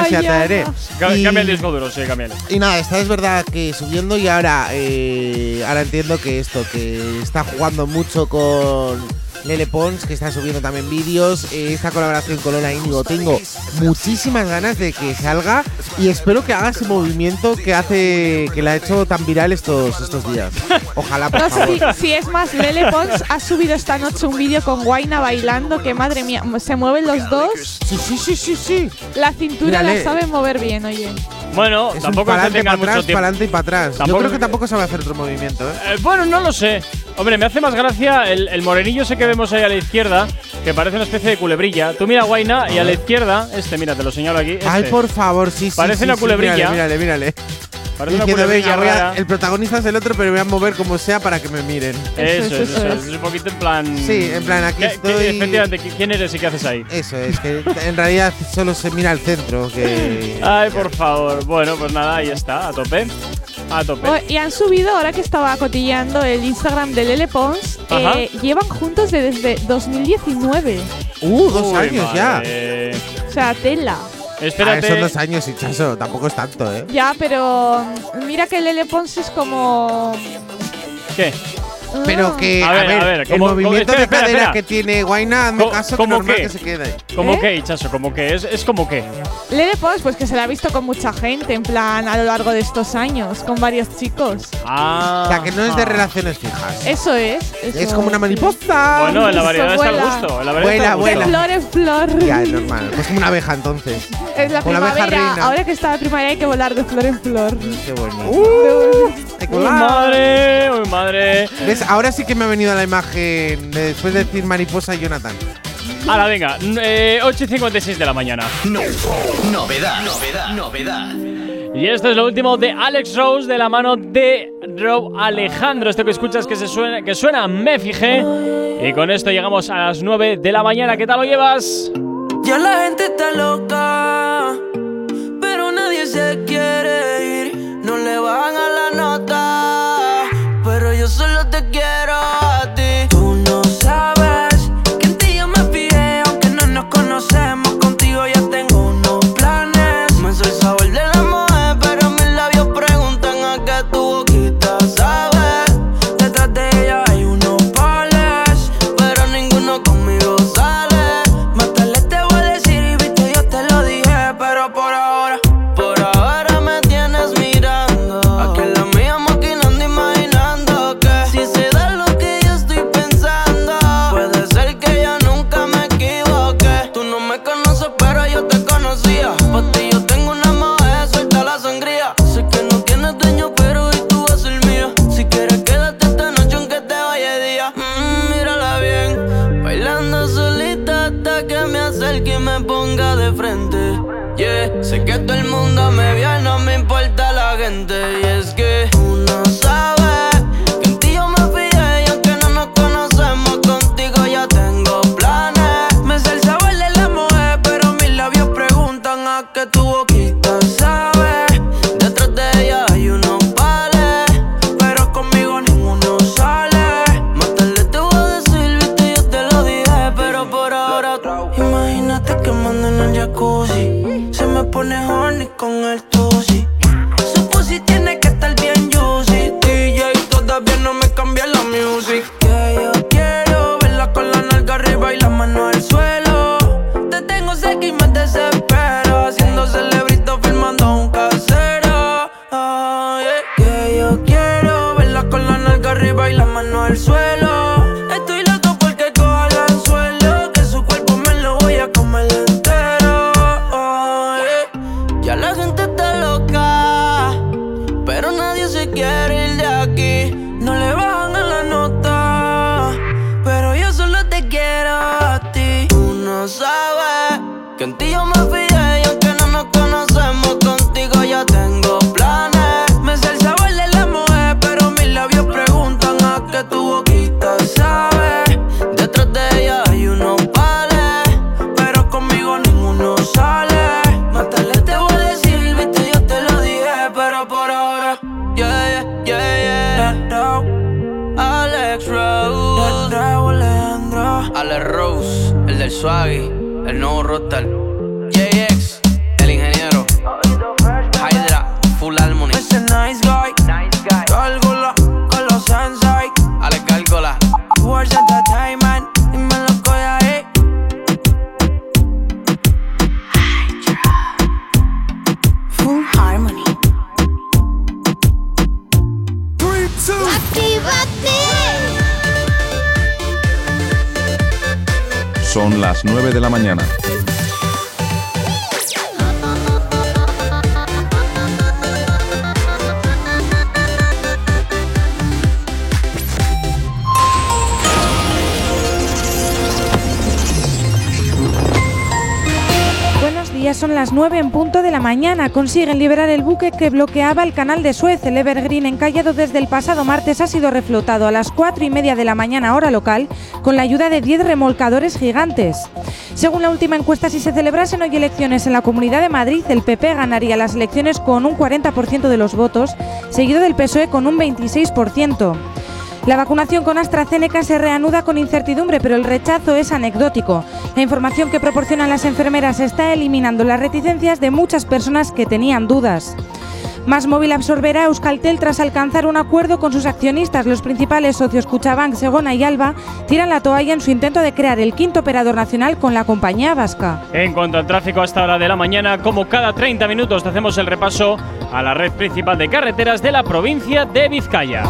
Y- Cambia el disco duro, sí, cambia. y nada, esta es verdad que subiendo y ahora, eh, ahora entiendo que esto, que está jugando mucho con Lele Pons, que está subiendo también vídeos. eh, esta colaboración con Lola Índigo, tengo muchísimas ganas de que salga y espero que haga ese movimiento que hace, que la ha hecho tan viral estos, estos días. Ojalá, por No, favor. sí, es más, Lele Pons ha subido esta noche un vídeo con Guaina bailando, que madre mía, se mueven los dos. Sí, sí, sí, sí, sí. La cintura Mírale. la sabe mover bien, oye. Bueno, Es un tampoco tengan para mucho atrás, tiempo. para adelante y para atrás. Tampoco- Yo creo que tampoco sabe hacer otro movimiento, ¿eh? Eh, bueno, no lo sé. Hombre, me hace más gracia el, el morenillo ese que vemos ahí a la izquierda, que parece una especie de culebrilla. Tú mira Guaina y a la izquierda, este, mira, te lo señalo aquí. Ay, este. por favor, sí, sí. Parece sí, una sí, culebrilla. Mírale, mírale, mírale. Parece una culebrilla venga, voy a- rara. el protagonista es el otro, pero voy a mover como sea para que me miren. Eso, (laughs) Eso es, es, eso eso es. Un poquito en plan. Sí, en plan, aquí ¿Qué- estoy- efectivamente, ¿qui- ¿quién eres y qué haces ahí? Eso es, que en realidad solo se mira al centro. Que (laughs) Ay, por favor. Bueno, pues nada, ahí está, a tope. A tope. Oh, y han subido, ahora que estaba cotilleando el Instagram de Lele Pons, eh, llevan juntos de- desde 2019. Uh, dos Uy, años ya. O sea, tela. Espérate. Ah, son dos años, Hichazo. Tampoco es tanto, ¿eh? Ya, pero mm, mira que Lele Pons es como. ¿Qué? Pero que, A a ver, ver, a ver, el como- movimiento espera, de espera, cadera espera. que tiene Guaina, hazme Co- caso, que ¿cómo normal qué? que se quede. ¿Cómo ¿Eh? que, Hichazo? ¿Cómo que? ¿Es, es como que? Lele Pons, pues que se la ha visto con mucha gente, en plan, a lo largo de estos años, con varios chicos. Ah. O sea, que no es de relaciones fijas. Eso es. eso Es como una mariposa. Bueno, en la variedad está el vuela. gusto. En la variedad Vuela. De flor en flor. Ya, es normal. Pues como una abeja, entonces. Es la Como abeja primavera. reina. Ahora que está la primavera hay que volar de flor en flor. Qué bonito. Uh. Hay que ¡Uy, madre! ¡Uy, madre! ¿Ves? Ahora sí que me ha venido a la imagen de después de decir mariposa Jonathan. Ahora, venga. eh, 8 y 56 de la mañana. Novedad, novedad, novedad. Y esto es lo último de Alex Rose de la mano de Rob Alejandro. Esto que escuchas que, se suena, que suena Me Fijé. Y con esto llegamos a las 9 de la mañana. ¿Qué tal lo llevas? Ya la gente está loca, pero nadie se quiere ir. No le bajan a que en ti yo me fijé y aunque no nos conocemos, contigo ya tengo planes. Me sé el sabor de la mujer, pero mis labios preguntan a qué tu boquita sabe. Detrás de ella hay unos pales, pero conmigo ninguno sale. Más tarde te voy a decir, viste, yo te lo dije, pero por ahora, yeah, yeah, yeah, yeah. Alex Rose, Alejandro, Alex Rose, el del Swaggy, el nuevo Rockstar, de la mañana. Las 9 en punto de la mañana. Consiguen liberar el buque que bloqueaba el canal de Suez. El Evergreen, encallado desde el pasado martes, ha sido reflotado a las 4 y media de la mañana hora local con la ayuda de 10 remolcadores gigantes. Según la última encuesta, si se celebrasen hoy elecciones en la Comunidad de Madrid, el PP ganaría las elecciones con un 40% de los votos, seguido del PSOE con un 26%. La vacunación con AstraZeneca se reanuda con incertidumbre, pero el rechazo es anecdótico. La información que proporcionan las enfermeras está eliminando las reticencias de muchas personas que tenían dudas. Más móvil absorberá Euskaltel tras alcanzar un acuerdo con sus accionistas. Los principales socios Cuchabank, Segona y Alba tiran la toalla en su intento de crear el quinto operador nacional con la compañía vasca. En cuanto al tráfico hasta hora de la mañana, como cada 30 minutos hacemos el repaso a la red principal de carreteras de la provincia de Vizcaya.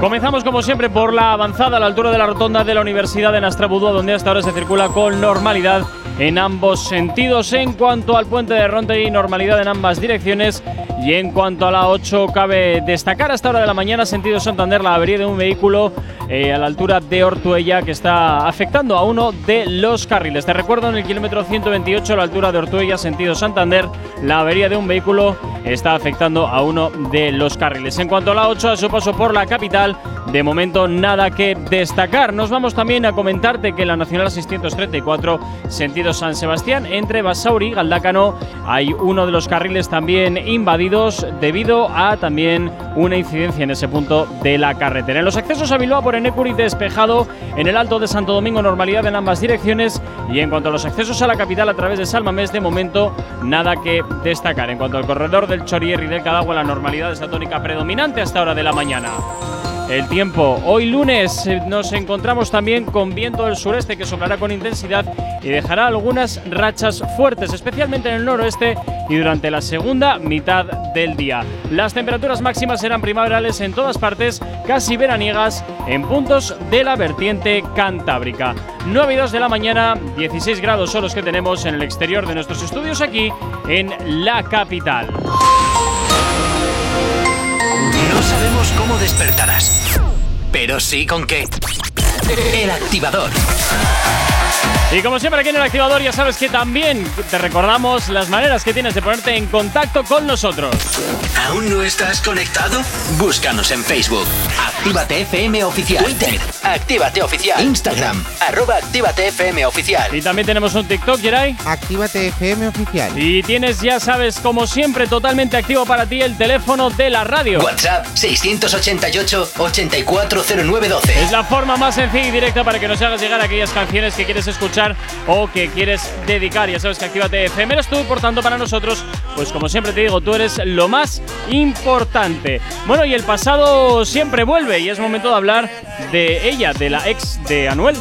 Comenzamos como siempre por la avanzada a la altura de la rotonda de la Universidad de Nastrabudúa, donde hasta ahora se circula con normalidad en ambos sentidos. En cuanto al puente de Rontegui, normalidad en ambas direcciones. Y en cuanto a la 8, cabe destacar hasta hora de la mañana, sentido Santander, la avería de un vehículo eh, a la altura de Ortuella que está afectando a uno de los carriles. Te recuerdo en el kilómetro 128 a la altura de Ortuella, sentido Santander, la avería de un vehículo está afectando a uno de los carriles. En cuanto a la 8, a su paso por la capital, de momento nada que destacar. Nos vamos también a comentarte que la Nacional 634, sentido San Sebastián, entre Basauri y Galdácano, hay uno de los carriles también invadidos debido a también una incidencia en ese punto de la carretera. En los accesos a Bilbao por Enecuri despejado, en el Alto de Santo Domingo normalidad en ambas direcciones y en cuanto a los accesos a la capital a través de Salmamés, de momento nada que destacar. En cuanto al corredor del Chorier y del Cadagua, la normalidad es la tónica predominante hasta hora de la mañana. El tiempo. Hoy lunes eh, nos encontramos también con viento del sureste que soplará con intensidad y dejará algunas rachas fuertes, especialmente en el noroeste y durante la segunda mitad del día. Las temperaturas máximas serán primaverales en todas partes, casi veraniegas en puntos de la vertiente cantábrica. 9 y 2 de la mañana, 16 grados son los que tenemos en el exterior de nuestros estudios aquí en la capital. No sabemos cómo despertarás, pero sí con qué. El activador. Y como siempre aquí en el activador ya sabes que también te recordamos las maneras que tienes de ponerte en contacto con nosotros. ¿Aún no estás conectado? Búscanos en Facebook. Actívate FM Oficial. Twitter. Actívate Oficial. Instagram. Arroba Actívate FM Oficial. Y también tenemos un TikTok, Geray. Actívate FM Oficial. Y tienes, ya sabes, como siempre, totalmente activo para ti el teléfono de la radio. WhatsApp 688-840912. Es la forma más sencilla y directa para que nos hagas llegar aquellas canciones que quieres escuchar o que quieres dedicar. Ya sabes que Actívate FM eres tú, por tanto, para nosotros, pues como siempre te digo, tú eres lo más importante. Bueno, y el pasado siempre vuelve y es momento de hablar de ella, de la ex de Anuel.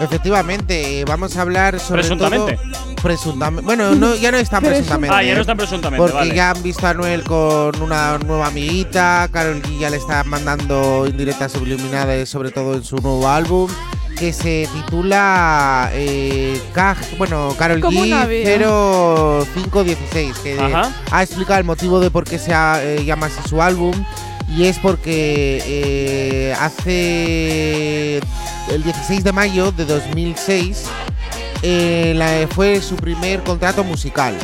Efectivamente, vamos a hablar sobre Presuntamente. todo- presuntamente. Bueno, no, ya no es tan presuntamente. Ah, ya no es tan presuntamente, Porque vale. ya han visto a Noel con una nueva amiguita. Carol G ya le está mandando indirectas subliminales, sobre todo en su nuevo álbum. Que se titula eh, bueno, Carol G 0516, que Ajá. ha explicado el motivo de por qué se ha- eh, llama así su álbum. Y es porque eh, hace el 16 de mayo de 2006 eh, la- fue su primer contrato musical.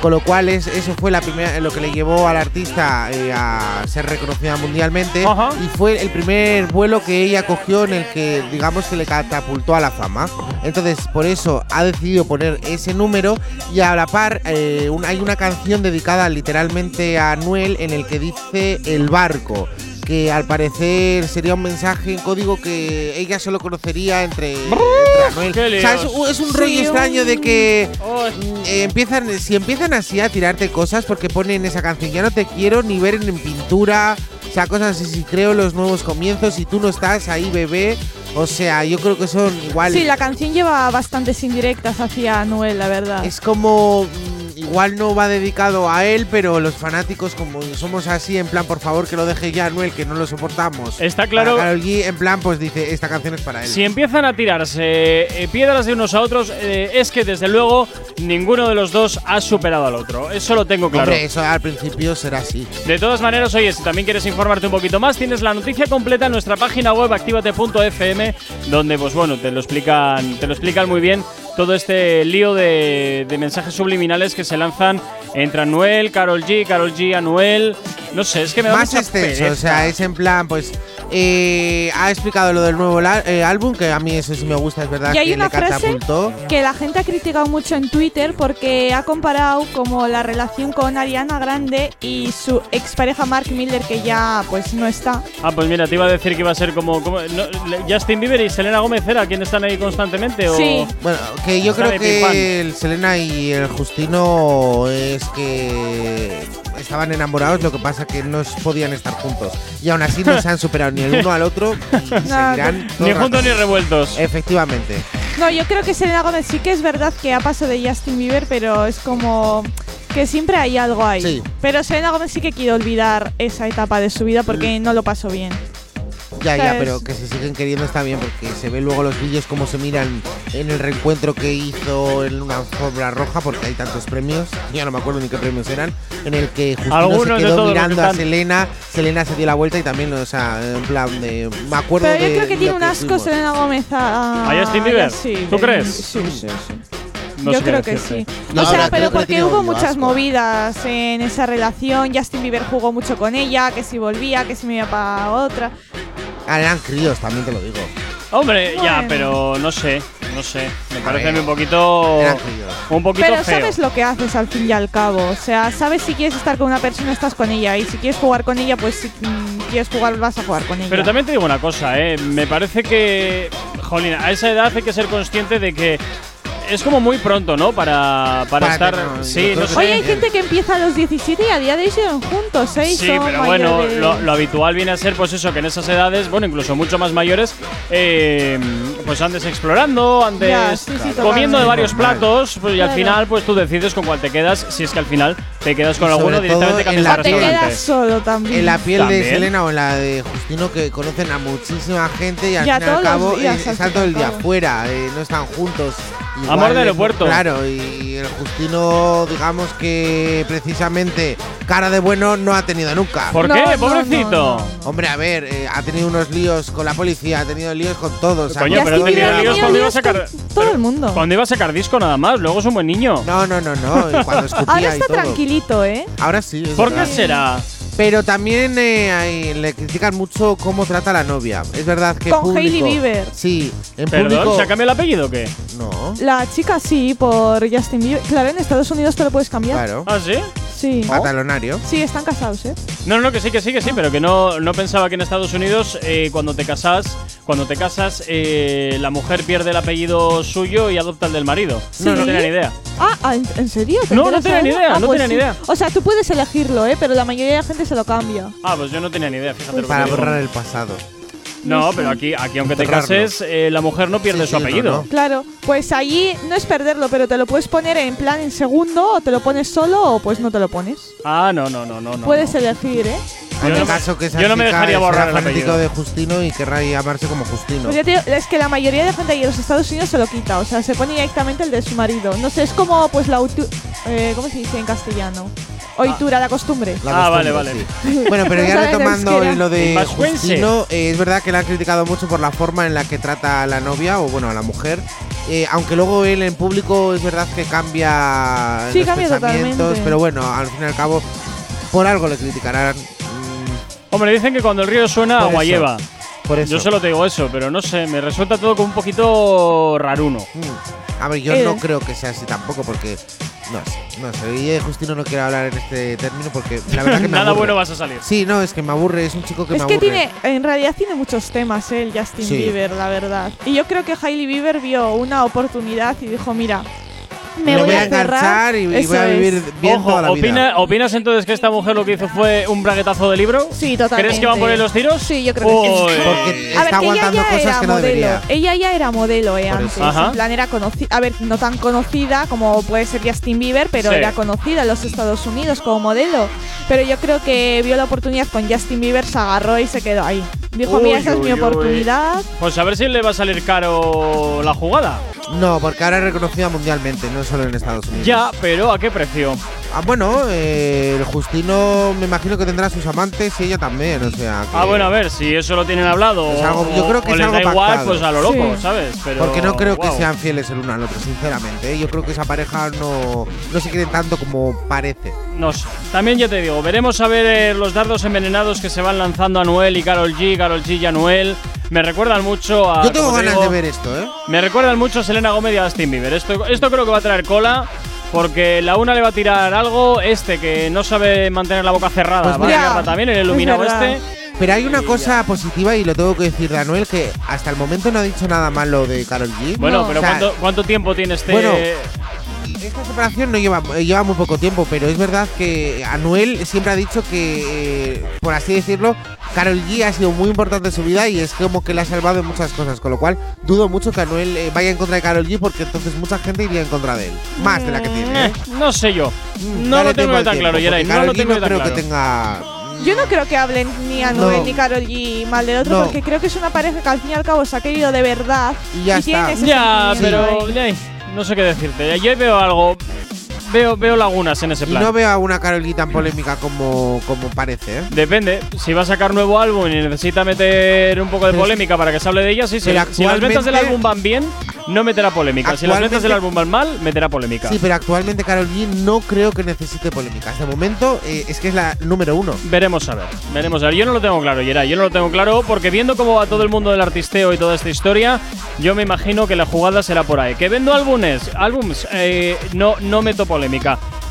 Con lo cual es, eso fue la primera, lo que le llevó al artista eh, a ser reconocida mundialmente. Y fue el primer vuelo que ella cogió en el que digamos que le catapultó a la fama. Entonces por eso ha decidido poner ese número y a la par eh, un- hay una canción dedicada literalmente a Anuel en el que dice el barco. Que al parecer sería un mensaje en código que ella solo conocería entre, entre O sea, es, un- es un Sí, rollo extraño de que mm, eh, empiezan, si empiezan así a tirarte cosas porque ponen esa canción, ya no te quiero ni ver en pintura, o sea, cosas así, si creo los nuevos comienzos y tú no estás ahí, bebé. O sea, yo creo que son igual. Sí, la canción lleva bastantes indirectas hacia Noel, la verdad. Es como. Igual no va dedicado a él, pero los fanáticos, como somos así, en plan, por favor que lo deje ya, Anuel, que no lo soportamos. Está claro- Para Karol G, en plan, pues dice, esta canción es para él. Si empiezan a tirarse eh, piedras de unos a otros, eh, es que desde luego ninguno de los dos ha superado al otro. Eso lo tengo claro. Hombre, eso al principio será así. De todas maneras, oye, si también quieres informarte un poquito más, tienes la noticia completa en nuestra página web activate.fm, donde pues bueno, te lo explican, te lo explican muy bien todo este lío de, de mensajes subliminales que se lanzan entre Anuel, Carol G, Carol G, Anuel, No sé, es que me da Más mucha extenso, pereza. o sea, es en plan, pues. eh, ha explicado lo del nuevo eh, álbum, que a mí eso sí me gusta, es verdad Y hay que una le frase que la gente ha criticado mucho en Twitter porque ha comparado como la relación con Ariana Grande y su expareja Mark Miller que ya pues no está. Ah, pues mira, te iba a decir que iba a ser como. como- no, Justin Bieber y Selena Gómez era quien están ahí constantemente. Sí. O, Bueno, que yo creo que el Selena y el Justino es que estaban enamorados, lo que pasa que no podían estar juntos. Y aún así no (laughs) se han superado ni el uno al otro y (laughs) seguirán Ni juntos ni revueltos. Efectivamente. No, yo creo que Selena Gomez sí que es verdad que ha pasado de Justin Bieber, pero es como que siempre hay algo ahí. Sí. Pero Selena Gomez sí que quiere olvidar esa etapa de su vida porque no lo pasó bien. Ya, ya, pero que se siguen queriendo está bien porque se ve luego los vídeos cómo se miran en el reencuentro que hizo en una alfombra roja porque hay tantos premios, ya no me acuerdo ni qué premios eran, en el que Justino Algunos se quedó mirando a. Selena, Selena se dio la vuelta y también, o sea, en plan de me acuerdo Pero yo de creo que tiene un asco fuimos. Selena Gomez a, ¿A Justin Bieber? sí, ¿Tú crees? Sí, sí, sí. No yo creo que decirte. sí. No, o sea, pero porque hubo muchas asco. movidas en esa relación. Justin Bieber jugó mucho con ella, que si volvía, que si me iba para otra. Ah, eran críos, también te lo digo. Hombre, ya, Bueno. pero no sé, no sé. Me parece ver, un poquito. eran críos. Un poquito Pero feo. sabes lo que haces al fin y al cabo. O sea, sabes si quieres estar con una persona, estás con ella. Y si quieres jugar con ella, pues si mm, quieres jugar, vas a jugar con ella. Pero también te digo una cosa, ¿eh? Me parece que. Jolín, a esa edad hay que ser consciente de que. Es como muy pronto, ¿no? Para, para, Para estar. no, sí, no sé. Oye, hay gente que empieza a los 17 y a día de hoy siguen juntos, ¿eh? Y Sí, son pero bueno, lo, lo habitual viene a ser pues eso, que en esas edades, bueno, incluso mucho más mayores, eh, pues andes explorando, andes Ya, sí, sí, comiendo de varios platos, pues, y al Claro. final pues tú decides con cuál te quedas, si es que al final te quedas con Y alguno directamente cambias la te quedas solo también. En la piel También. de Selena o en la de Justino que conocen a muchísima gente y al Y fin y al cabo al están todo y el al día afuera, eh, no están juntos. Igual de es- aeropuerto. Claro, y el Justino, digamos que precisamente cara de bueno no ha tenido nunca. ¿Por No, qué, no, pobrecito? no, no. Hombre, a ver, eh, ha tenido unos líos con la policía, ha tenido líos con todos. Coño, pero ha tenido líos cuando iba a sacar. todo el mundo. Cuando iba a sacar disco nada más, luego es un buen niño. No, no, no, no, y cuando escupía Ahora y está todo. tranquilito, ¿eh? Ahora sí. es ¿Por qué será? Pero también eh, le critican mucho cómo trata a la novia. Es verdad que Con público, Hailey Bieber. Sí, en ¿Perdón? público. ¿Se ha cambiado el apellido o qué? No, La chica sí, por Justin Bieber. Claro, en Estados Unidos te lo puedes cambiar. claro. ¿Ah, sí? Sí. Catalonario. Sí, están casados, ¿eh? No, no, que sí, que sí, que sí, pero que no, no pensaba que en Estados Unidos eh, cuando te casas, cuando te casas, eh, la mujer pierde el apellido suyo y adopta el del marido. No, no tenía ni idea. Ah, ¿en, serio? ¿Te No, no tenía ni idea, Ah, no pues tenía ni sí. idea. O sea, tú puedes elegirlo, ¿eh? Pero la mayoría de la gente se lo cambia. Ah, pues yo no tenía ni idea, fíjate lo que Para te digo. borrar el pasado. No, pero aquí, aquí aunque te Enterrarlo. cases, eh, la mujer no pierde Sí, su sí, no, apellido. no. Claro, pues allí no es perderlo, pero te lo puedes poner en plan en segundo, o te lo pones solo, o pues no te lo pones. Ah, no, no, no, no. no. puedes elegir, ¿eh? En Yo el no me- caso que esa yo no me chica dejaría será borrar el fanático apellido. de Justino y querrá llamarse como Justino. Pues ya te digo, es que la mayoría de gente allí en los Estados Unidos se lo quita, o sea, se pone directamente el de su marido. No sé, es como pues la autu- eh, ¿cómo se dice en castellano? Oitura, la costumbre. La Ah, costumbre, vale, vale. sí. Bueno, pero ya (laughs) retomando lo de. Justino, eh, es verdad que le han criticado mucho por la forma en la que trata a la novia, o bueno, a la mujer. Eh, aunque luego él en público es verdad que cambia Sí, los cambia pensamientos, totalmente. pero bueno, al fin y al cabo, por algo le criticarán. mm, Hombre, dicen que cuando el río suena, Por agua eso. lleva. por eso. Yo solo te digo eso, pero no sé, me resulta todo como un poquito raruno. Mm. A ver, yo Eh. no creo que sea así tampoco, porque no sé, no sé. Y de Justino no quiero hablar en este término porque la verdad que (laughs) me Nada aburre. bueno vas a salir. Sí, no, es que me aburre, es un chico que es me que aburre. tiene, en realidad tiene muchos temas, ¿eh? el Justin Sí. Bieber, la verdad. Y yo creo que Hailey Bieber vio una oportunidad y dijo, mira, me voy, voy a cerrar. enganchar y- y voy a vivir es. bien Ojo, toda la vida. ¿opina- ¿opinas entonces que esta mujer lo que hizo fue un braguetazo de libro? Sí, totalmente. ¿Crees que van por ahí los tiros? Sí, yo creo que sí. Uy. Porque A ver, está que ella aguantando ya cosas era que no modelo. debería. Ella ya era modelo, eh, antes. En plan, era conocida. A ver, no tan conocida como puede ser Justin Bieber, pero Sí. era conocida en los Estados Unidos como modelo. Pero yo creo que vio la oportunidad con Justin Bieber, se agarró y se quedó ahí. Dijo, Uy, mira, esa es uy, mi uy. oportunidad. Pues a ver si le va a salir caro la jugada. No, porque ahora es reconocida mundialmente, no solo en Estados Unidos. Ya, pero ¿a qué precio? Ah, bueno, eh, el Justino me imagino que tendrá sus amantes y ella también, o sea. que- Ah, bueno, a ver, si eso lo tienen hablado Es algo- o- yo creo que o es les algo da igual, pactado. pues a lo loco, Sí. ¿sabes? Pero, Porque no creo que sean fieles el uno al otro, sinceramente. ¿eh? Yo creo que esa pareja no, no se quieren tanto como parece. No sé. También ya te digo, veremos a ver eh, los dardos envenenados que se van lanzando a Noel y Carol G, Carol G y a Noel. Me recuerdan mucho a. Yo tengo ganas digo, de ver esto, ¿eh? Me recuerdan mucho a Selena Gomez y a Justin Bieber. Esto, esto creo que va a traer cola. Porque la una le va a tirar algo, este que no sabe mantener la boca cerrada, Pues va a tirarla también, el iluminado este. Pero hay una cosa positiva y lo tengo que decir de Anuel que hasta el momento no ha dicho nada malo de Carol G. Bueno, pero O sea, ¿cuánto, cuánto tiempo tiene este.? Bueno, Esta separación no lleva, eh, lleva muy poco tiempo, pero es verdad que Anuel siempre ha dicho que, eh, por así decirlo, Carol G ha sido muy importante en su vida y es como que le ha salvado en muchas cosas, con lo cual dudo mucho que Anuel eh, vaya en contra de Carol G porque entonces mucha gente iría en contra de él. Más de la que tiene. ¿eh? Eh, no sé yo. No Dale lo tengo tan tiempo, claro, Yeray. No Karol lo tengo no tan creo claro. que tenga Yo no creo que hablen ni a Noel No. ni Carol G mal del otro, No. porque creo que es una pareja que al fin y al cabo se ha querido de verdad. Y ya está. ese Ya, pero ahí. No sé qué decirte. Yo veo algo. Veo, veo lagunas en ese Y plan. no veo a una Carol G tan polémica como, como parece, ¿eh? Depende, si va a sacar nuevo álbum y necesita meter un poco de polémica para que se hable de ella, sí, pero Si las ventas del álbum van bien, no meterá polémica. Si las ventas del álbum van mal, meterá polémica. Sí, pero actualmente Carol G no creo que necesite polémicas. De momento eh, es que es la número uno. Veremos a ver, veremos a ver. Yo no lo tengo claro, Yeray, yo no lo tengo claro porque viendo cómo va todo el mundo del artisteo y toda esta historia, yo me imagino que la jugada será por ahí. Que vendo álbumes, álbums, eh, no, no meto polémica.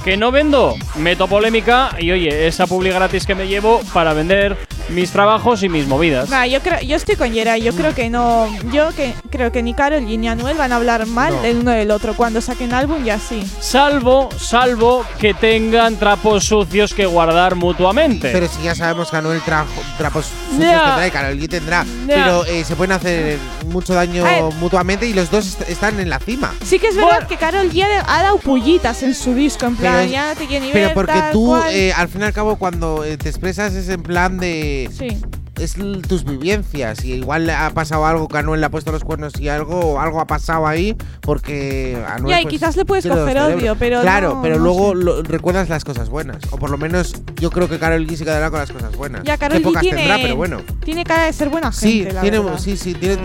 Que no vendo, meto polémica y oye, esa publi gratis que me llevo para vender mis trabajos y mis movidas. Nah, yo creo, yo estoy con Yera, yo creo que no, yo que creo que ni Carol G ni Anuel van a hablar mal No. del uno del otro cuando saquen álbum y así. Salvo, salvo que tengan trapos sucios que guardar mutuamente. Pero si ya sabemos que Anuel trajo trapos sucios Ya. tendrá y Carol G tendrá. Pero eh, se pueden hacer mucho daño mutuamente y los dos est- están en la cima. Sí que es verdad que Carol G ha, dado pullitas en su disco, en plan, Pero ya te quiero ni Pero porque tú, eh, al fin y al cabo, cuando eh, te expresas es en plan de. Sí. Es tus vivencias. Y igual ha pasado algo que Anuel le ha puesto los cuernos y algo, algo ha pasado ahí, porque Anuel. Ya, y pues, quizás le puedes coger odio, pero Claro, no- pero no luego lo- recuerdas las cosas buenas. O por lo menos yo creo que Carol G se quedará con las cosas buenas. Ya, Carol G tiene, tendrá, pero bueno. tiene cara de ser buena Sí, gente, la tiene, verdad. sí, sí, tiene.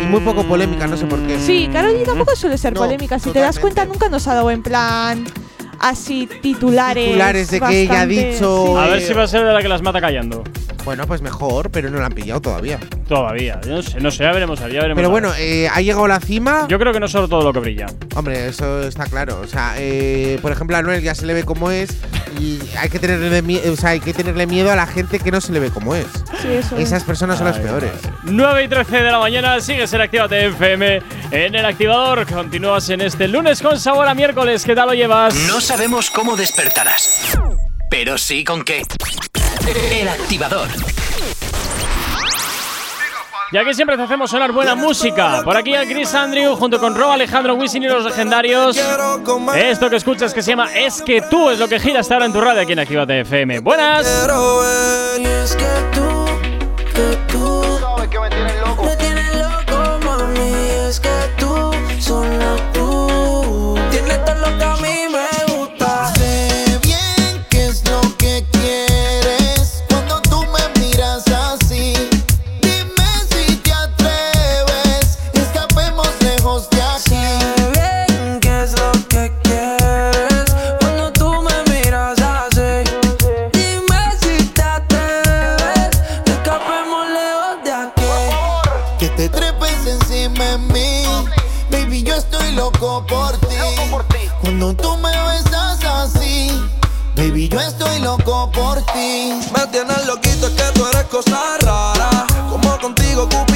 Y muy poco polémica, no sé por qué. Sí, Carol G tampoco suele ser No, polémica. Si te das cuenta, nunca nos ha dado en plan así titulares. Titulares de que ella ha dicho, sí. A ver si va a ser de la que las mata callando. Bueno, pues mejor, pero no la han pillado todavía. Todavía, no sé, no sé, ya veremos, ya veremos. Pero bueno, eh, ha llegado la cima. Yo creo que no solo todo lo que brilla. Hombre, eso está claro. O sea, eh, por ejemplo, a Noel ya se le ve como es y hay que tenerle miedo, o sea, hay que tenerle miedo a la gente que no se le ve como es. Sí, eso es. Esas personas son las peores. 9 y 13 de la mañana, sigues en Actívate FM en el activador. Continúas en este lunes con sabor a miércoles. ¿Qué tal lo llevas? No sabemos cómo despertarás, pero sí con qué. El activador. Ya que siempre te hacemos sonar buena música. Por aquí a Chris Andrew junto con Rob Alejandro Wisin y los legendarios. Esto que escuchas que se llama Es que tú es lo que gira hasta ahora en tu radio aquí en Actívate FM. Buenas. Y es que tú, que tú ti. Me tienes loquito, es que tú eres cosa rara. Como contigo, Cupido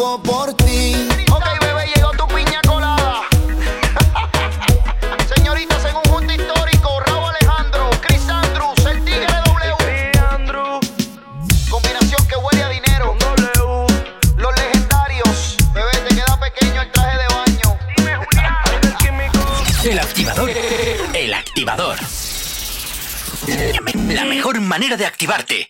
por ti. Ok, bebé, llegó tu piña colada. (laughs) Señoritas, en un junto histórico, Raúl Alejandro, Chris Andrews, el tigre W. Combinación que huele a dinero. Los legendarios. Bebé, te queda pequeño el traje de baño. El activador. El activador. La mejor manera de activarte.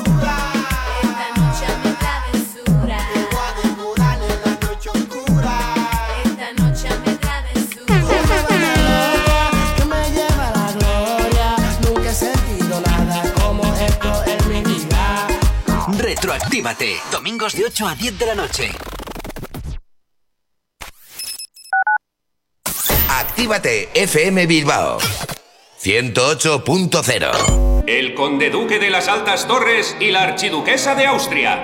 Retroactívate. Domingos de 8 a 10 de la noche. Actívate FM Bilbao 108.0 El conde duque de las altas torres y la archiduquesa de Austria.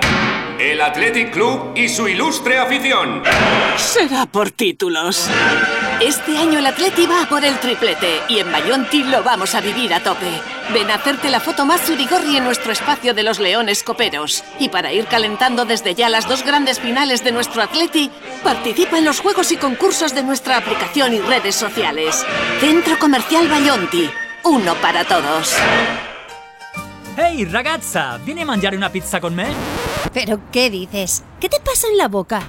El Athletic Club y su ilustre afición. Será por títulos. Este año el Atleti va por el triplete y en Bayonti lo vamos a vivir a tope. Ven a hacerte la foto más surigorri en nuestro espacio de los Leones Coperos. Y para ir calentando desde ya las dos grandes finales de nuestro Atleti, participa en los juegos y concursos de nuestra aplicación y redes sociales. Centro Comercial Bayonti. Uno para todos. Ehi ragazza, vieni a mangiare una pizza con me? ¿Pero qué dices? ¿Qué te pasa en la boca?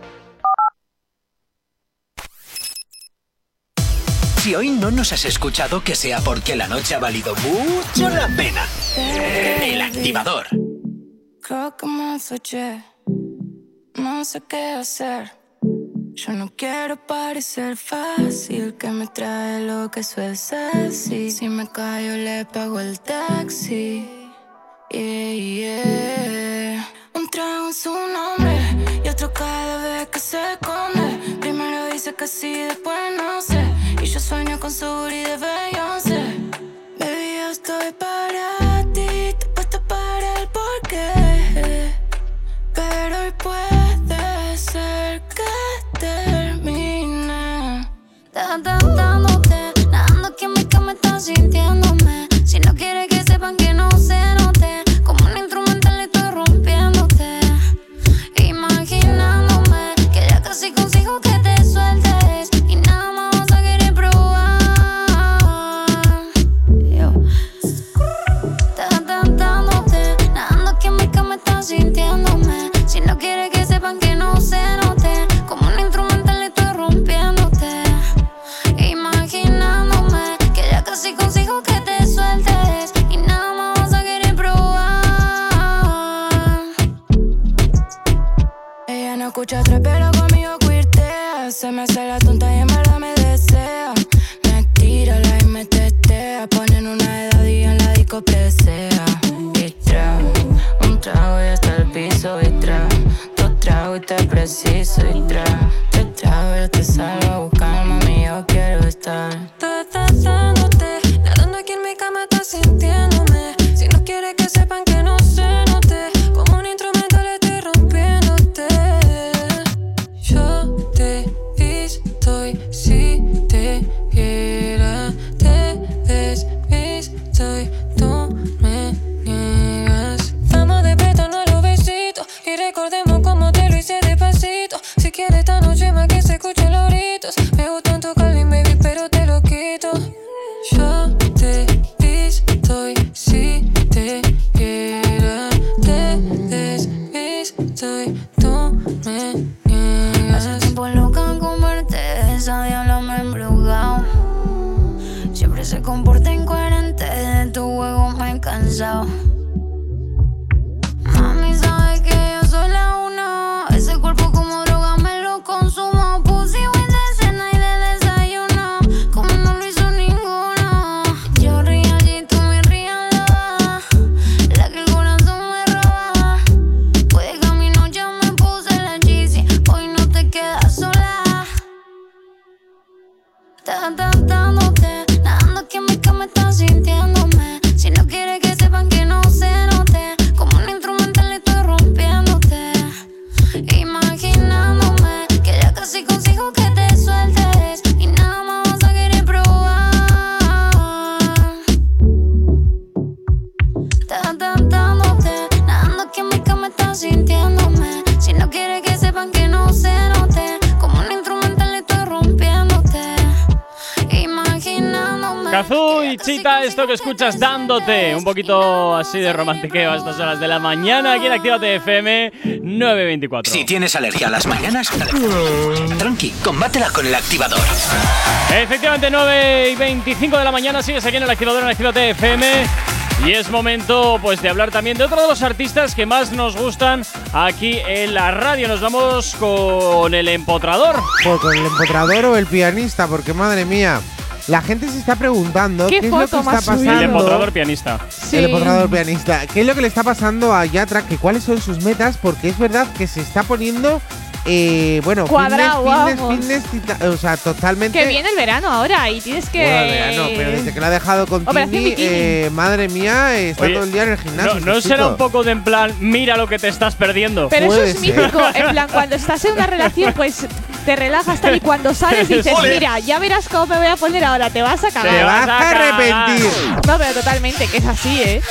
Si hoy no nos has escuchado, que sea porque la noche ha valido mucho la pena. El activador. Creo que me asoché. No sé qué hacer. Yo no quiero parecer fácil, que me trae lo que suele ser. Si me callo, le pago el taxi. Yeah, yeah. Un trago en su nombre y otro cada vez que se esconde. Primero dice que sí, después no sé. Sueño con su booty de Beyoncé. Baby, yo estoy para ti, te puesto para el porqué. Pero hoy puede ser que termine. Dándote, nadando aquí en mi cama, estás sintiéndome. Si no quieres Ella no escucha trap, pero conmigo cuirtea. Se me hace la tonta y en verdad me desea. Me tira la y me testea. Ponen una edad y en la disco presea. Y tra, un trago y hasta el piso. Y tra, dos tragos y te preciso. Y tra, tres tragos yo te salgo gritos. Me gustan Kazoo y Chita, esto que escuchas dándote un poquito así de romantiqueo a estas horas de la mañana aquí en Actívate FM 924. Si tienes alergia a las mañanas, tranqui, combátela con el activador. Efectivamente, 9 y 25 de la mañana sigues aquí en el activador en Actívate FM. Y es momento pues de hablar también de otro de los artistas que más nos gustan aquí en la radio. Nos vamos con el empotrador. Pues con el empotrador o el pianista, porque madre mía, la gente se está preguntando ¿Qué qué, es lo que está pasando. El empotrador pianista. El empotrador pianista. ¿Qué es lo que le está pasando a Yatra? Que cuáles son sus metas, porque es verdad que se está poniendo eh, bueno, Cuadrado, fitness, o sea, totalmente. Que viene el verano ahora y tienes que. Bueno, el verano, pero desde que lo ha dejado con Tini, eh, madre mía, está Oye, todo el día en el gimnasio. No, no será un poco de en plan, mira lo que te estás perdiendo. Pero eso es ser. mítico. En plan, cuando estás en una relación, (laughs) pues te relajas tal y cuando sales (laughs) dices, mira, ya verás cómo me voy a poner ahora, te vas a cagar. Te vas a arrepentir. No, pero totalmente, que es así, ¿eh?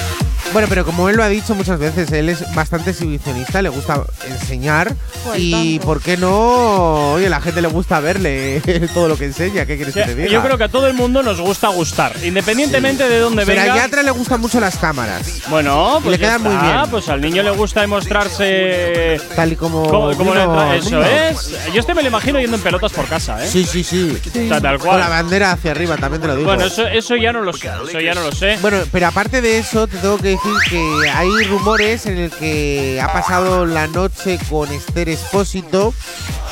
Bueno, pero como él lo ha dicho muchas veces, él es bastante exhibicionista, le gusta enseñar. Pues y tanto. ¿por qué no? Oye, a la gente le gusta verle (laughs) todo lo que enseña. ¿Qué quieres que te diga? Yo creo que a todo el mundo nos gusta gustar, independientemente de dónde Pero venga. a Yatra le gustan mucho las cámaras. Bueno, Y pues le quedan muy bien. Pues al niño le gusta demostrarse Tal y como. como, como le vino entra- el Eso es. Yo este me lo imagino yendo en pelotas por casa, ¿eh? Sí, sí, sí. O sea, tal Con cual. la bandera hacia arriba, también te lo digo. Bueno, eso, eso ya no lo sé. Eso ya no lo sé. Bueno, pero aparte de eso, te tengo que decir que hay rumores en el que ha pasado la noche con Esther Espósito,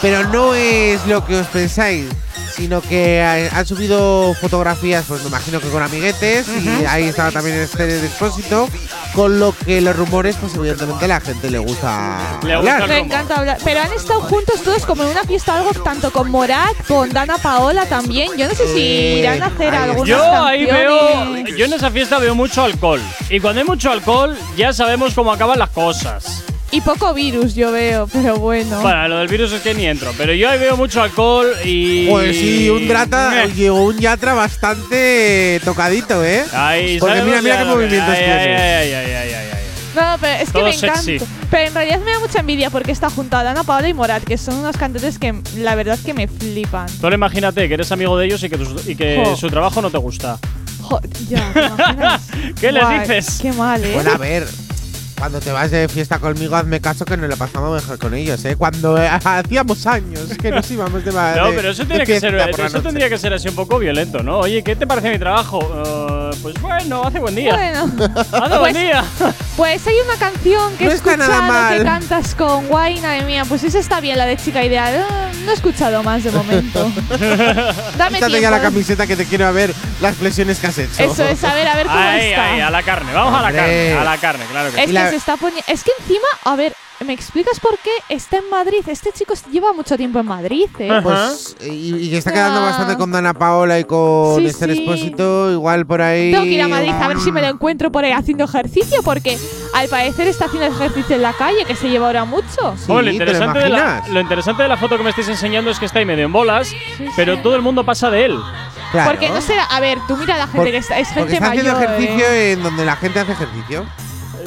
pero no es lo que os pensáis, sino que ha- han subido fotografías, pues me imagino que con amiguetes, y ahí estaba también Esther Espósito, con lo que los rumores, pues evidentemente a la gente le gusta hablar. Me encanta hablar. Pero han estado juntos todos como en una fiesta, algo tanto con Morat, con Dana Paola también. Yo no sé si Eh, irán a hacer algunas Yo ahí veo. Yo en esa fiesta veo mucho alcohol. Y cuando hay mucho alcohol, ya sabemos cómo acaban las cosas. Y poco virus yo veo, pero bueno. Bueno, lo del virus es que ni entro. Pero yo ahí veo mucho alcohol y. Pues sí, un Eh. oye, un yatra bastante tocadito, ¿eh? Ahí, Porque mira, mira qué movimientos ay, tiene. ay, ay, ay, ay, ay, ay. No, pero es que Todo me sexy. encanta. Pero en realidad me da mucha envidia porque está junto a Dana Paola y Morat, que son unos cantantes que la verdad que me flipan. Tú ahora imagínate que eres amigo de ellos y que, tu- y que Jo. su trabajo no te gusta. Jo, ya. (laughs) ¿Qué les dices? Qué mal, ¿eh? Bueno, a ver. Cuando te vas de fiesta conmigo, hazme caso que nos lo pasamos mejor con ellos, ¿eh? Cuando eh, (laughs) hacíamos años que nos íbamos de No, de- pero eso tiene que ser, eso tendría que ser así un poco violento, ¿no? Oye, ¿qué te parece mi trabajo? Eh, pues bueno, hace buen día. Bueno. (laughs) Hace buen Pues- día. Pues hay una canción que No he está nada escuchado mal. que cantas con Guay, madre mía, pues esa está bien, la de chica ideal. Ah, No he escuchado más de momento. (laughs) Dame Quítate tiempo. ya la camiseta que te quiero ver las flexiones que has hecho. Eso es, a ver, a ver cómo Ahí, está. ahí, a la carne. Vamos a la carne. A la carne, claro que Es sí. Se está poniendo. Es que encima, a ver, ¿me explicas por qué está en Madrid? Este chico lleva mucho tiempo en Madrid, ¿eh? Pues, y, y está quedando Ah. bastante con Dana Paola y con Sí, Esther sí. Espósito, igual por ahí. Tengo que ir a Madrid a ver si me lo encuentro por ahí haciendo ejercicio, porque al parecer está haciendo ejercicio en la calle, que se lleva ahora mucho. Bueno, lo, Sí, ¿te lo interesante de la, lo interesante de la foto que me estáis enseñando es que está ahí medio en bolas, pero todo el mundo pasa de él. Claro. Porque no será. A ver, tú mira a la gente Por- que está. Es Porque gente está haciendo mayor. ejercicio ¿eh? en donde la gente hace ejercicio.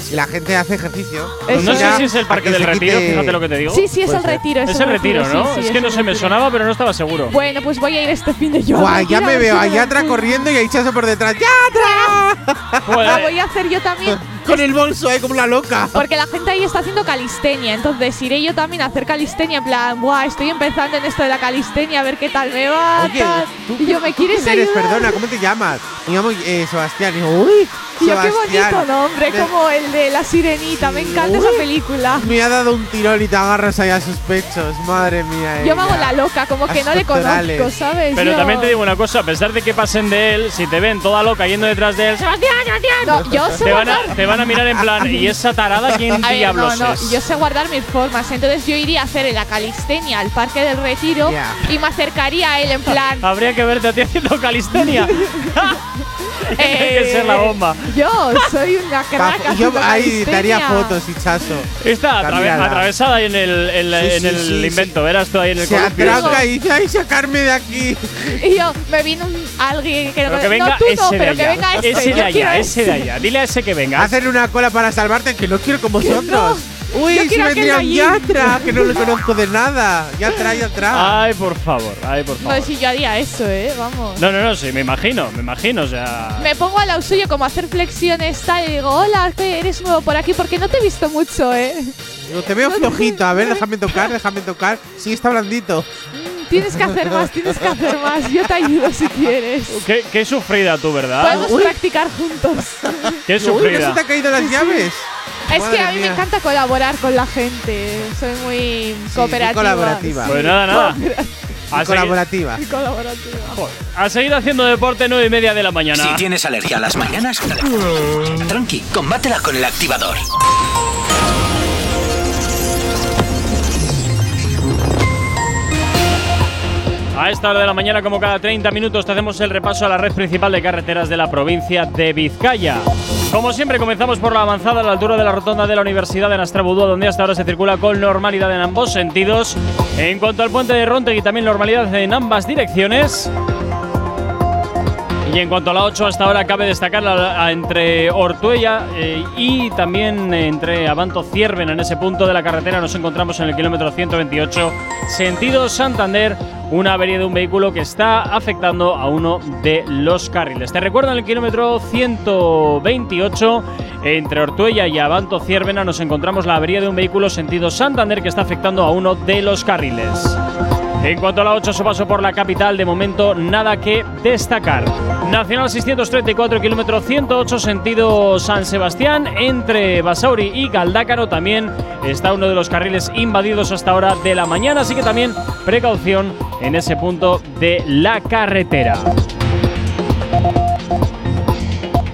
Y la gente hace ejercicio. No sé ya- si es el Parque que del Retiro, quite- fíjate lo que te digo. Sí, sí, es el ser. retiro. Es el retiro, ¿no? sí, es que no se me sonaba, pero no estaba seguro. Bueno, pues voy a ir este fin de yo. Guay, ya me veo si a lo Yatra corriendo y a Ichazo por detrás. ¡Yatra! La Joder. voy a hacer yo también. Con el bolso ahí como una loca. Porque la gente ahí está haciendo calistenia. Entonces iré yo también a hacer calistenia. En plan, buah, estoy empezando en esto de la calistenia, a ver qué tal me va. Oye, tal. ¿tú y yo, ¿me ¿Quién quieres eres? ayudar? Perdona, ¿cómo te llamas? Me llamo eh, Sebastián. Y digo, uy, Y yo, qué bonito nombre, como el de La Sirenita. Me encanta esa Uy. película. Me ha dado un tirón y te agarras ahí a sus pechos. Madre mía. Yo me hago la loca, como que no le conozco, ¿sabes? Pero Yo- también te digo una cosa, a pesar de que pasen de él, si te ven toda loca yendo detrás de él, Sebastián, Sebastián, No, yo te van, a, te van a mirar en plan, ¿y esa tarada quién (laughs) A ver, no, diablos no, es? yo sé guardar mis formas. Entonces yo iría a hacer la calistenia al Parque del Retiro y me acercaría a él en plan. (laughs) Habría que verte a ti haciendo calistenia. (laughs) Tiene que ser la bomba. Eh, Yo soy una crack. y yo ahí calistenia. fotos, Hichazo. Está atravesada ahí en el, en la- Sí, en sí, el sí, invento, verás tú ahí en el Se atraca y dice, ay, sacarme de aquí. Y yo, me vino un, alguien que Pero no que venga no, tú ese no, de pero que venga este. ese de allá, ese de allá. Dile a ese que venga. Hacer una cola para salvarte, que no quiero con vosotros. Uy, Yo si vendría. Yatra, que no le conozco de nada. Yatra, Yatra. Ay, por favor, ay, por favor. No, si yo haría eso, eh, vamos. No, no, no, sí, me imagino, me imagino, o sea. Me pongo al lado suyo como a hacer flexiones tal y digo, hola, eres nuevo por aquí porque no te he visto mucho, eh. Te veo flojito. A ver, déjame tocar, déjame tocar. Sí, está blandito. Tienes que hacer más, tienes que hacer más. Yo te ayudo si quieres. Qué, qué sufrida tú, ¿verdad? Podemos practicar juntos. Qué Uy, ¿no sufrida. se te han caído las llaves? Es que a mí me encanta colaborar con la gente. Soy muy cooperativa. colaborativa. Pues nada, nada. (laughs) Y colaborativa. Muy colaborativa. joder, a seguir haciendo deporte nueve y media de la mañana. Si tienes alergia a las mañanas, (laughs) tranqui, combátela con el activador. A esta hora de la mañana, como cada 30 minutos, te hacemos el repaso a la red principal de carreteras de la provincia de Vizcaya. Como siempre, comenzamos por la avanzada a la altura de la rotonda de la Universidad de Nastrabudúa, donde hasta ahora se circula con normalidad en ambos sentidos. En cuanto al puente de Rontegui, también normalidad en ambas direcciones. Y en cuanto a la 8, hasta ahora cabe destacar la, la- entre Ortuella eh, y también entre Abanto Cierven. En ese punto de la carretera nos encontramos en el kilómetro 128, sentido Santander. Una avería de un vehículo que está afectando a uno de los carriles. Te recuerdo en el kilómetro 128, entre Ortuella y Abanto Ciervena, nos encontramos la avería de un vehículo sentido Santander que está afectando a uno de los carriles. En cuanto a la 8, su paso por la capital, de momento nada que destacar. Nacional 634, kilómetro 108, sentido San Sebastián, entre Basauri y Galdácaro. También está uno de los carriles invadidos hasta ahora de la mañana, así que también precaución en ese punto de la carretera.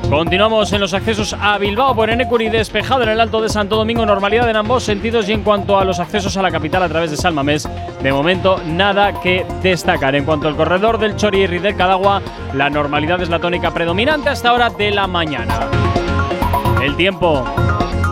Continuamos en los accesos a Bilbao por Enecuri, despejado en el Alto de Santo Domingo, normalidad en ambos sentidos y en cuanto a los accesos a la capital a través de Salmamés, de momento nada que destacar. En cuanto al corredor del Chorierri del Cadagua, la normalidad es la tónica predominante hasta hora de la mañana. El tiempo.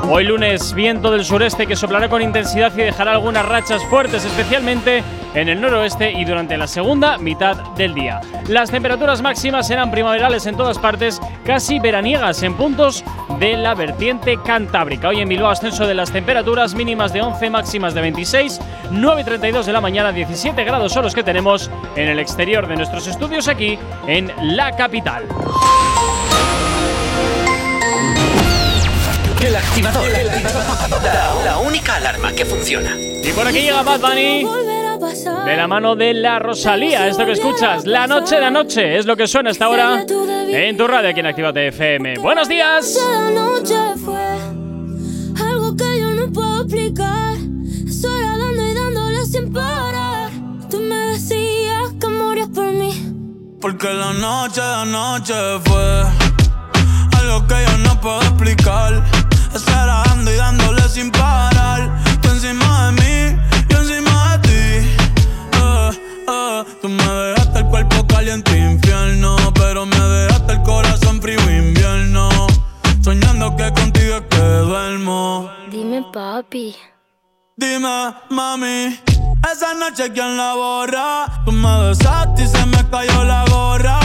Hoy lunes, viento del sureste que soplará con intensidad y dejará algunas rachas fuertes, especialmente en el noroeste y durante la segunda mitad del día. Las temperaturas máximas serán primaverales en todas partes, casi veraniegas en puntos de la vertiente cantábrica. Hoy en Bilbao ascenso de las temperaturas mínimas de 11, máximas de 26, 9.32 de la mañana, 17 grados son los que tenemos en el exterior de nuestros estudios aquí en la capital. El activador. La, la única alarma que funciona. Y por aquí llega Bad Bunny. De la mano de la Rosalía, esto que escuchas, la noche de anoche, es lo que suena hasta ahora en tu radio aquí en Actívate FM. Buenos días. Esa noche fue algo que yo no puedo explicar. Sola dando y dándole sin parar. Tú me decías que morías por mí. Porque la noche de anoche fue algo que yo no puedo explicar. Estar dando y dándole sin parar. Tú encima de mí, Que contigo es que duermo. Dime, papi. Dime, mami, esa noche quién la borra. Tú me besaste y se me cayó la gorra.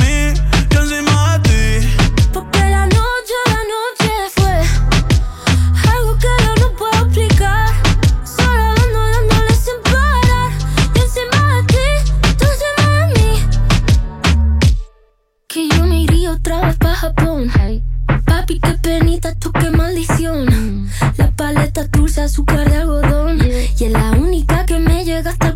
mí, Japón. Papi, qué penita, tú qué maldición. La paleta dulce, azúcar de algodón. Y es la única que me llega hasta el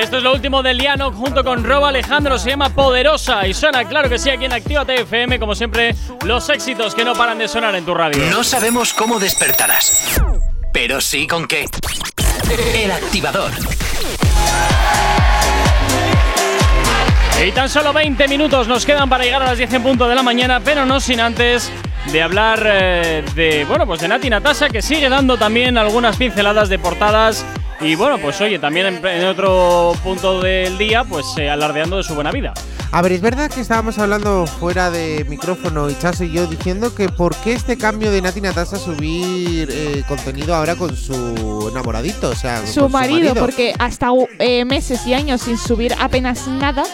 Esto es lo último de Liano junto con Rob Alejandro, se llama Poderosa y suena, claro que sí, aquí en Actívate FM, como siempre, los éxitos que no paran de sonar en tu radio. No sabemos cómo despertarás, pero sí con qué. El activador. Y tan solo 20 minutos nos quedan para llegar a las 10 en punto de la mañana, pero no sin antes de hablar eh, de, bueno, pues de Nati Natasa que sigue dando también algunas pinceladas de portadas. Y bueno, pues oye, también en, otro punto del día, pues eh, alardeando de su buena vida. A ver, es verdad que estábamos hablando fuera de micrófono y Chas y yo diciendo que por qué este cambio de Nati Natasa subir eh, contenido ahora con su enamoradito, o sea, su marido, porque hasta meses y años sin subir apenas nada,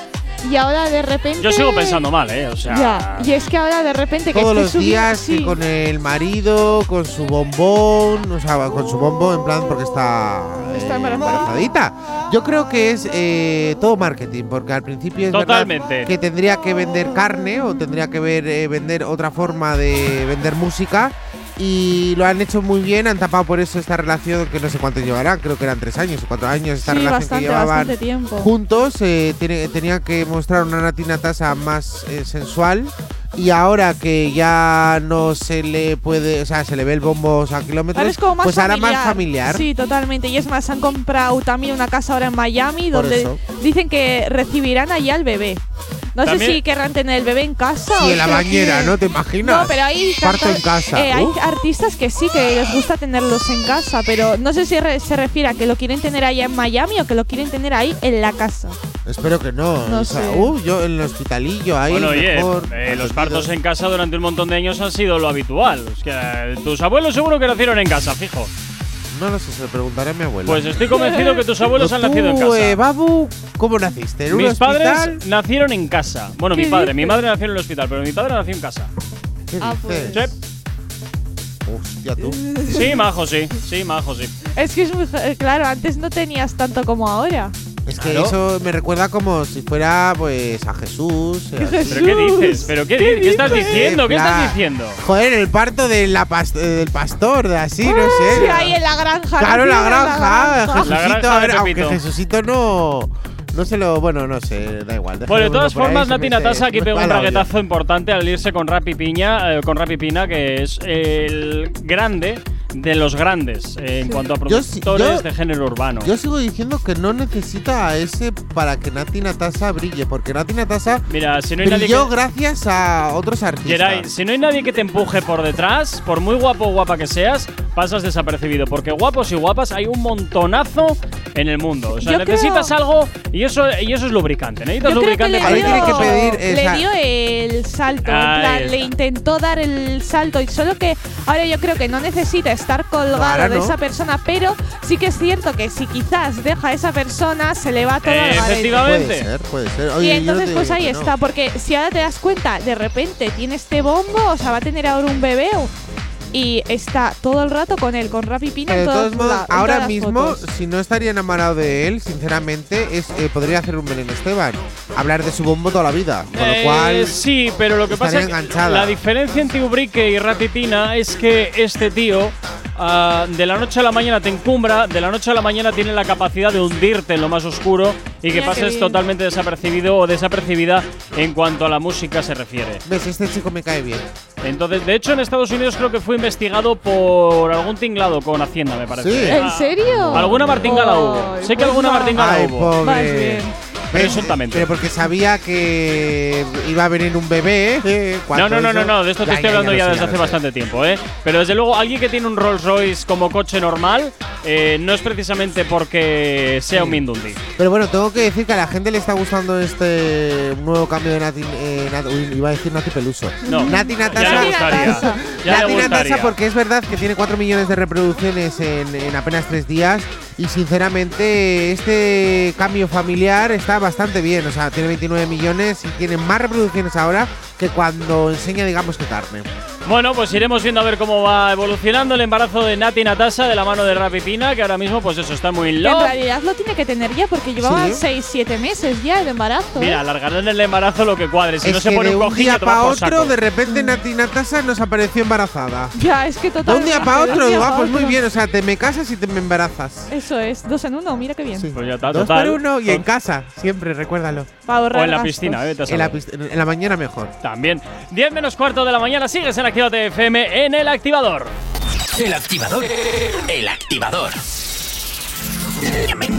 y ahora de repente. Yo sigo pensando mal, ¿eh? O sea. Ya. Y es que ahora de repente. Todos los días así, con el marido, con su bombón, o sea, con su bombón en plan porque está. Eh, está eh. Yo creo que es eh, todo marketing, porque al principio Totalmente. Que tendría que vender carne o tendría que ver, eh, vender otra forma de vender música y lo han hecho muy bien, han tapado por eso esta relación que no sé cuánto llevarán, creo que eran tres años o cuatro años, esta sí, relación bastante, que llevaban tiempo. juntos, eh, tiene, tenían que mostrar una Natina Tasa más eh, sensual y ahora que ya no se le puede, o sea, se le ve el bombo a kilómetros, ahora es como más pues familiar. ahora más familiar. Sí, totalmente. Y es más, han comprado también una casa ahora en Miami, donde dicen que recibirán allá al bebé. No También- sé si querrán tener el bebé en casa o Sí, en la bañera, ¿no? ¿Te imaginas? No, pero hay, Parto en casa. eh, hay Uf. artistas que sí, que les gusta tenerlos en casa, pero no sé si re- se refiere a que lo quieren tener allá en Miami o que lo quieren tener ahí en la casa. Espero que no. No o sea, sé. uh, yo en el hospitalillo ahí Bueno, oye, mejor. eh, los partos en casa durante un montón de años han sido lo habitual. Es que eh, tus abuelos seguro que nacieron en casa, fijo. No lo sé, se lo preguntaré a mi abuela. Pues estoy convencido que tus abuelos han nacido en casa. eh, Babu, ¿cómo naciste? ¿En un Mis hospital? padres nacieron en casa. Bueno, mi ¿Qué padre, mi madre nació en el hospital, pero mi padre nació en casa. ¿Qué Ah, dices? Sí. Hostia, tú. Sí, majo, sí. Sí, majo, sí. Es que es muy. eh, Claro, antes no tenías tanto como ahora. Es que Claro. eso me recuerda como si fuera pues a Jesús. ¿Pero qué dices? ¿Pero qué, di- qué estás diciendo? ¿Qué estás diciendo? Joder, el parto de la pas- eh, del pastor, de así, no Sí, sé. ahí en la granja. Claro, la nacieron en granja. granja. Jesucito, La granja a ver, aunque. Jesucito no. No se lo. Bueno, no sé, da igual. Bueno, de todas ahí, formas, se Nati Natasa aquí va un la raquetazo importante al irse con Rappi Piña, eh, con Rappi Pina, que es el grande de los grandes eh, en cuanto a productores yo- de género urbano. Yo sigo diciendo que no necesita a ese para que Nati Natasa brille, porque Nati Natasa Mira, si no hay nadie brilló que, gracias a otros artistas. Geray, si no hay nadie que te empuje por detrás, por muy guapo o guapa que seas, pasas desapercibido. Porque guapos y guapas hay un montonazo en el mundo. O sea, Yo necesitas creo- algo y eso, y eso es lubricante. Necesitas Yo creo que lubricante le dio, tiene que pedir le esa- dio el salto, en plan, le intentó dar el salto y solo que ahora yo creo que no necesita estar colgado Ahora de no. esa persona, pero sí que es cierto que si quizás deja a esa persona se le va todo Eh, al garete. efectivamente. Puede ser, puede ser. Y Oye, entonces pues ahí no. está, porque si ahora te das cuenta, de repente tiene este bombo, o sea, va a tener ahora un bebé o- y está todo el rato con él, con Rappi Pina Pero en de todos modos, la- en ahora mismo, fotos. si no estaría enamorado de él, sinceramente, es, eh, podría hacer un Belén Esteban. Hablar de su bombo toda la vida. Con Eh, lo cual. sí, pero lo que pasa es que la diferencia entre Ubrique y Rapipina es que este tío ah, de la noche a la mañana te encumbra, de la noche a la mañana tiene la capacidad de hundirte en lo más oscuro y que Mira pases totalmente desapercibido o desapercibida en cuanto a la música se refiere. ¿Ves? Este chico me cae bien. Entonces, de hecho, en Estados Unidos creo que fue investigado por algún tinglado con Hacienda, me parece. Sí. ¿En serio? Alguna martingala hubo. Ay, Sé que pues alguna hubo. Vas pobre. bien. ¿Ves? Presuntamente. Pero porque sabía que iba a venir un bebé. eh, No, no, no, no, no, de esto te Ya, estoy hablando lo ya sé, desde hace bastante tiempo, ¿eh? Pero desde luego, alguien que tiene un Rolls Royce como coche normal eh, no es precisamente porque sea un Mindundi. Pero bueno, tengo que decir que a la gente le está gustando este nuevo cambio de Nati. eh, Nat- uy, iba a decir Nati Peluso. No, Nati ya le Natasha. gustaría. Ya Nati Natasha, porque es verdad que tiene 4 millones de reproducciones en, en apenas 3 días. Y sinceramente, este cambio familiar está bastante bien. O sea, tiene 29 millones y tiene más reproducciones ahora que cuando enseña, digamos, que carne. Bueno, pues iremos viendo a ver cómo va evolucionando el embarazo de Nati Natasha de la mano de Rappi Pina, que ahora mismo, pues eso, está muy Que en realidad lo tiene que tener ya porque llevaba Sí. 6-7 meses ya de embarazo. ¿eh? Mira, alargarán el embarazo lo que cuadre. Si es no se pone de un un cojín, día ya te va para otro, saco. de repente Nati Natasha nos apareció embarazada. Ya, es que De total. un día para otro, ah, pues muy bien, o sea, te me casas y te me embarazas. Eso es, dos en uno, mira qué bien. Sí. Pues ya está, Dos total. por uno y en casa, siempre, recuérdalo. Para ahorrar O en la gastos. piscina, eh, En la, en la mañana mejor. También. 10 menos cuarto de la mañana, sigues en Actívate FM en el activador. El activador. El activador.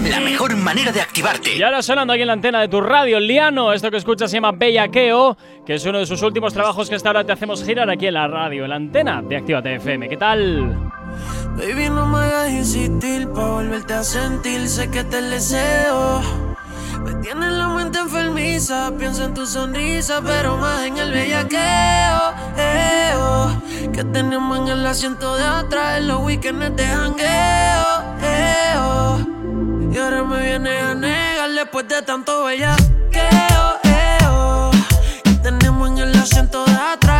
La mejor manera de activarte. Y ahora sonando aquí en la antena de tu radio, Liano, esto que escuchas se llama Bellaqueo, que es uno de sus últimos trabajos que hasta ahora te hacemos girar aquí en la radio, en la antena de Actívate FM. ¿Qué tal? Baby, no me hagas insistir pa' volverte a sentir. Sé que te deseo. Me tienes la mente enfermiza. Pienso en tu sonrisa, pero más en el bellaqueo. eh, oh, que tenemos en el asiento de atrás en los weekends de jangueo. eh, oh. Y ahora me vienes a negar después de tanto bellaqueo. eh, oh, que tenemos en el asiento de atrás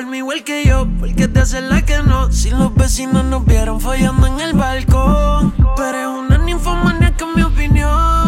igual que yo, porque te hace la que no. Si los vecinos nos vieron follando en el balcón. Pero es una ninfomania que mi opinión.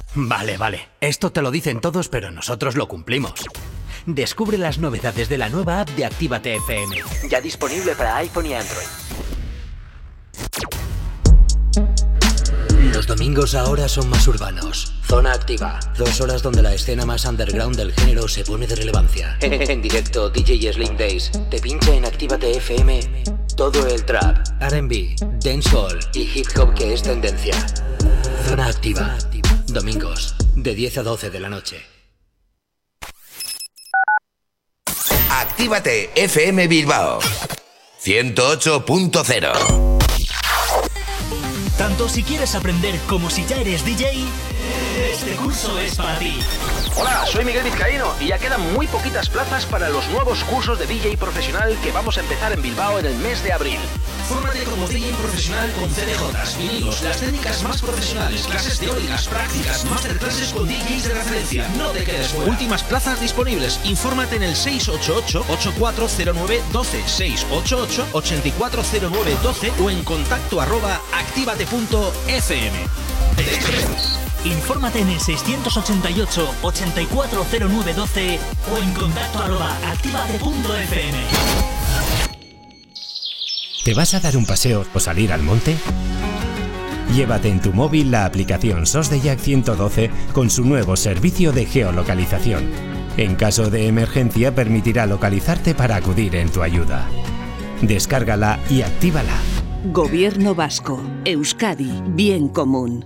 Vale, vale. Esto te lo dicen todos, pero nosotros lo cumplimos. Descubre las novedades de la nueva app de Actívate FM. Ya disponible para iPhone y Android. Los domingos ahora son más urbanos. Zona activa. Dos horas donde la escena más underground del género se pone de relevancia. (laughs) En directo, DJ Slim Days te pincha en Actívate FM todo el trap, RB, dancehall y hip hop que es tendencia. Zona activa. Domingos, de 10 a 12 de la noche. Actívate FM Bilbao 108.0 Tanto si quieres aprender como si ya eres DJ, este curso es para ti. Hola, soy Miguel Vizcaíno y ya quedan muy poquitas plazas para los nuevos cursos de DJ profesional que vamos a empezar en Bilbao en el mes de abril. Fórmate como DJ profesional con CDJs, vinilos, las técnicas más profesionales, clases teóricas, prácticas, masterclasses con DJs de referencia. No te quedes fuera. Últimas plazas disponibles. Infórmate en el 688-8409-12, 688-8409-12 o en contacto arroba activate.fm. Infórmate en el 688-840912 o en contacto arroba activate.fm. ¿Te vas a dar un paseo o salir al monte? Llévate en tu móvil la aplicación SOS de Jack 112 con su nuevo servicio de geolocalización. En caso de emergencia permitirá localizarte para acudir en tu ayuda. Descárgala y actívala. Gobierno Vasco, Euskadi, Bien Común.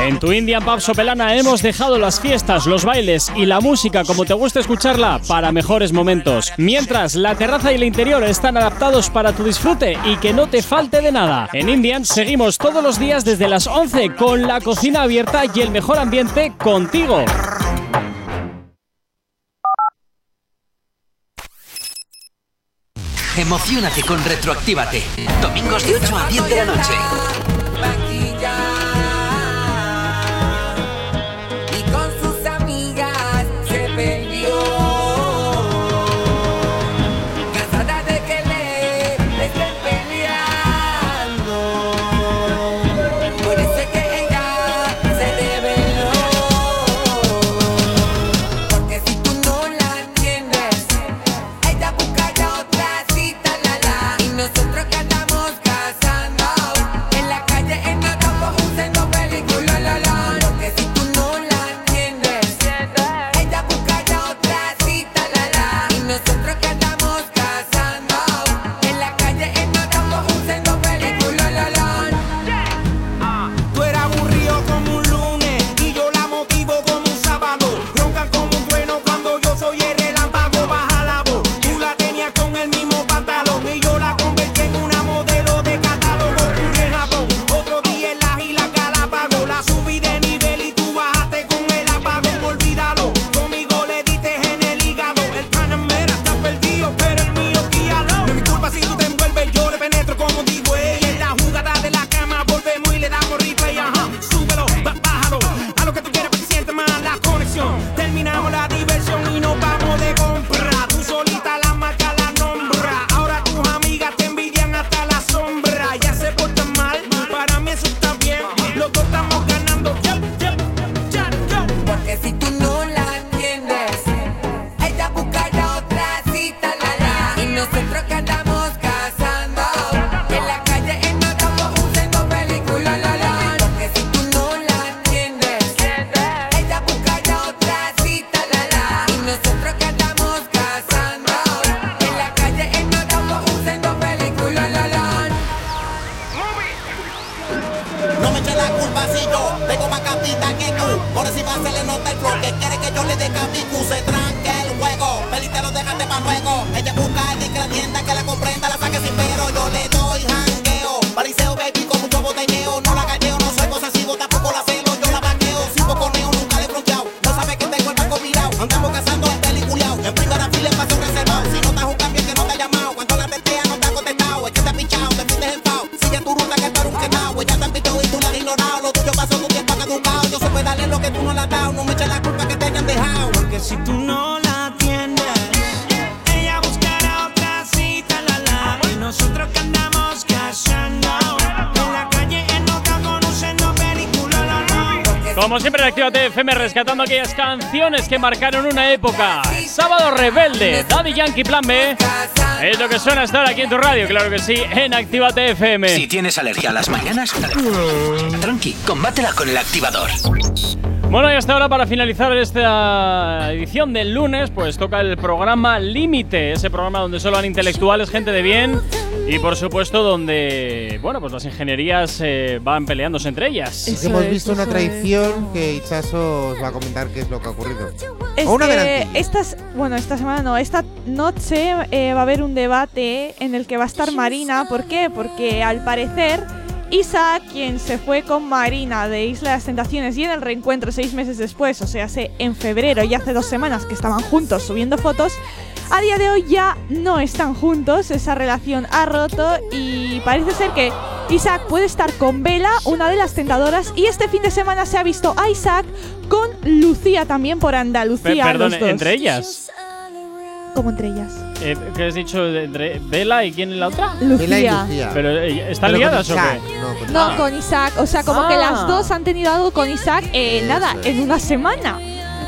En tu Indian Pub Sopelana hemos dejado las fiestas, los bailes y la música como te gusta escucharla para mejores momentos. Mientras la terraza y el interior están adaptados para tu disfrute y que no te falte de nada. En Indian seguimos todos los días desde las 11 con la cocina abierta y el mejor ambiente contigo. Emocionate con Retroactívate. Domingos de 8 a 10 de la noche. Capicu. Se tranque el juego, Feliz te lo dejaste pa' luego. Ella busca el que la entienda, que la comprenda, la saque siempre en Actívate FM rescatando aquellas canciones que marcaron una época. Sábado Rebelde, Daddy Yankee Plan B. Es lo que suena hasta ahora aquí en tu radio, claro que sí, en Actívate FM. Si tienes alergia a las mañanas, tranqui, combátela con el activador. Bueno, y hasta ahora para finalizar esta edición del lunes, pues toca el programa Límite, ese programa donde solo van intelectuales, gente de bien y por supuesto donde, bueno, pues las ingenierías eh, van peleándose entre ellas. Es que hemos visto una tradición que Itzaso os va a comentar qué es lo que ha ocurrido. Es o una que estas, bueno, esta semana no, esta noche eh, va a haber un debate en el que va a estar Marina. ¿Por qué? Porque al parecer Isaac, quien se fue con Marina de Isla de las Tentaciones y en el reencuentro seis meses después, o sea, hace en febrero y hace dos semanas que estaban juntos subiendo fotos, a día de hoy ya no están juntos, esa relación ha roto y parece ser que Isaac puede estar con Bella, una de las tentadoras, y este fin de semana se ha visto a Isaac con Lucía también por Andalucía. perdón, los dos. entre ellas. Como entre ellas. Eh, ¿Qué has dicho? ¿Entre Bella y quién es la otra? Lucía. Bella y Lucía. ¿Pero eh, están Pero con liadas o qué? no, con No, con Isaac. O sea, como que Ah. las dos han tenido algo con Isaac, eh, nada, en una semana.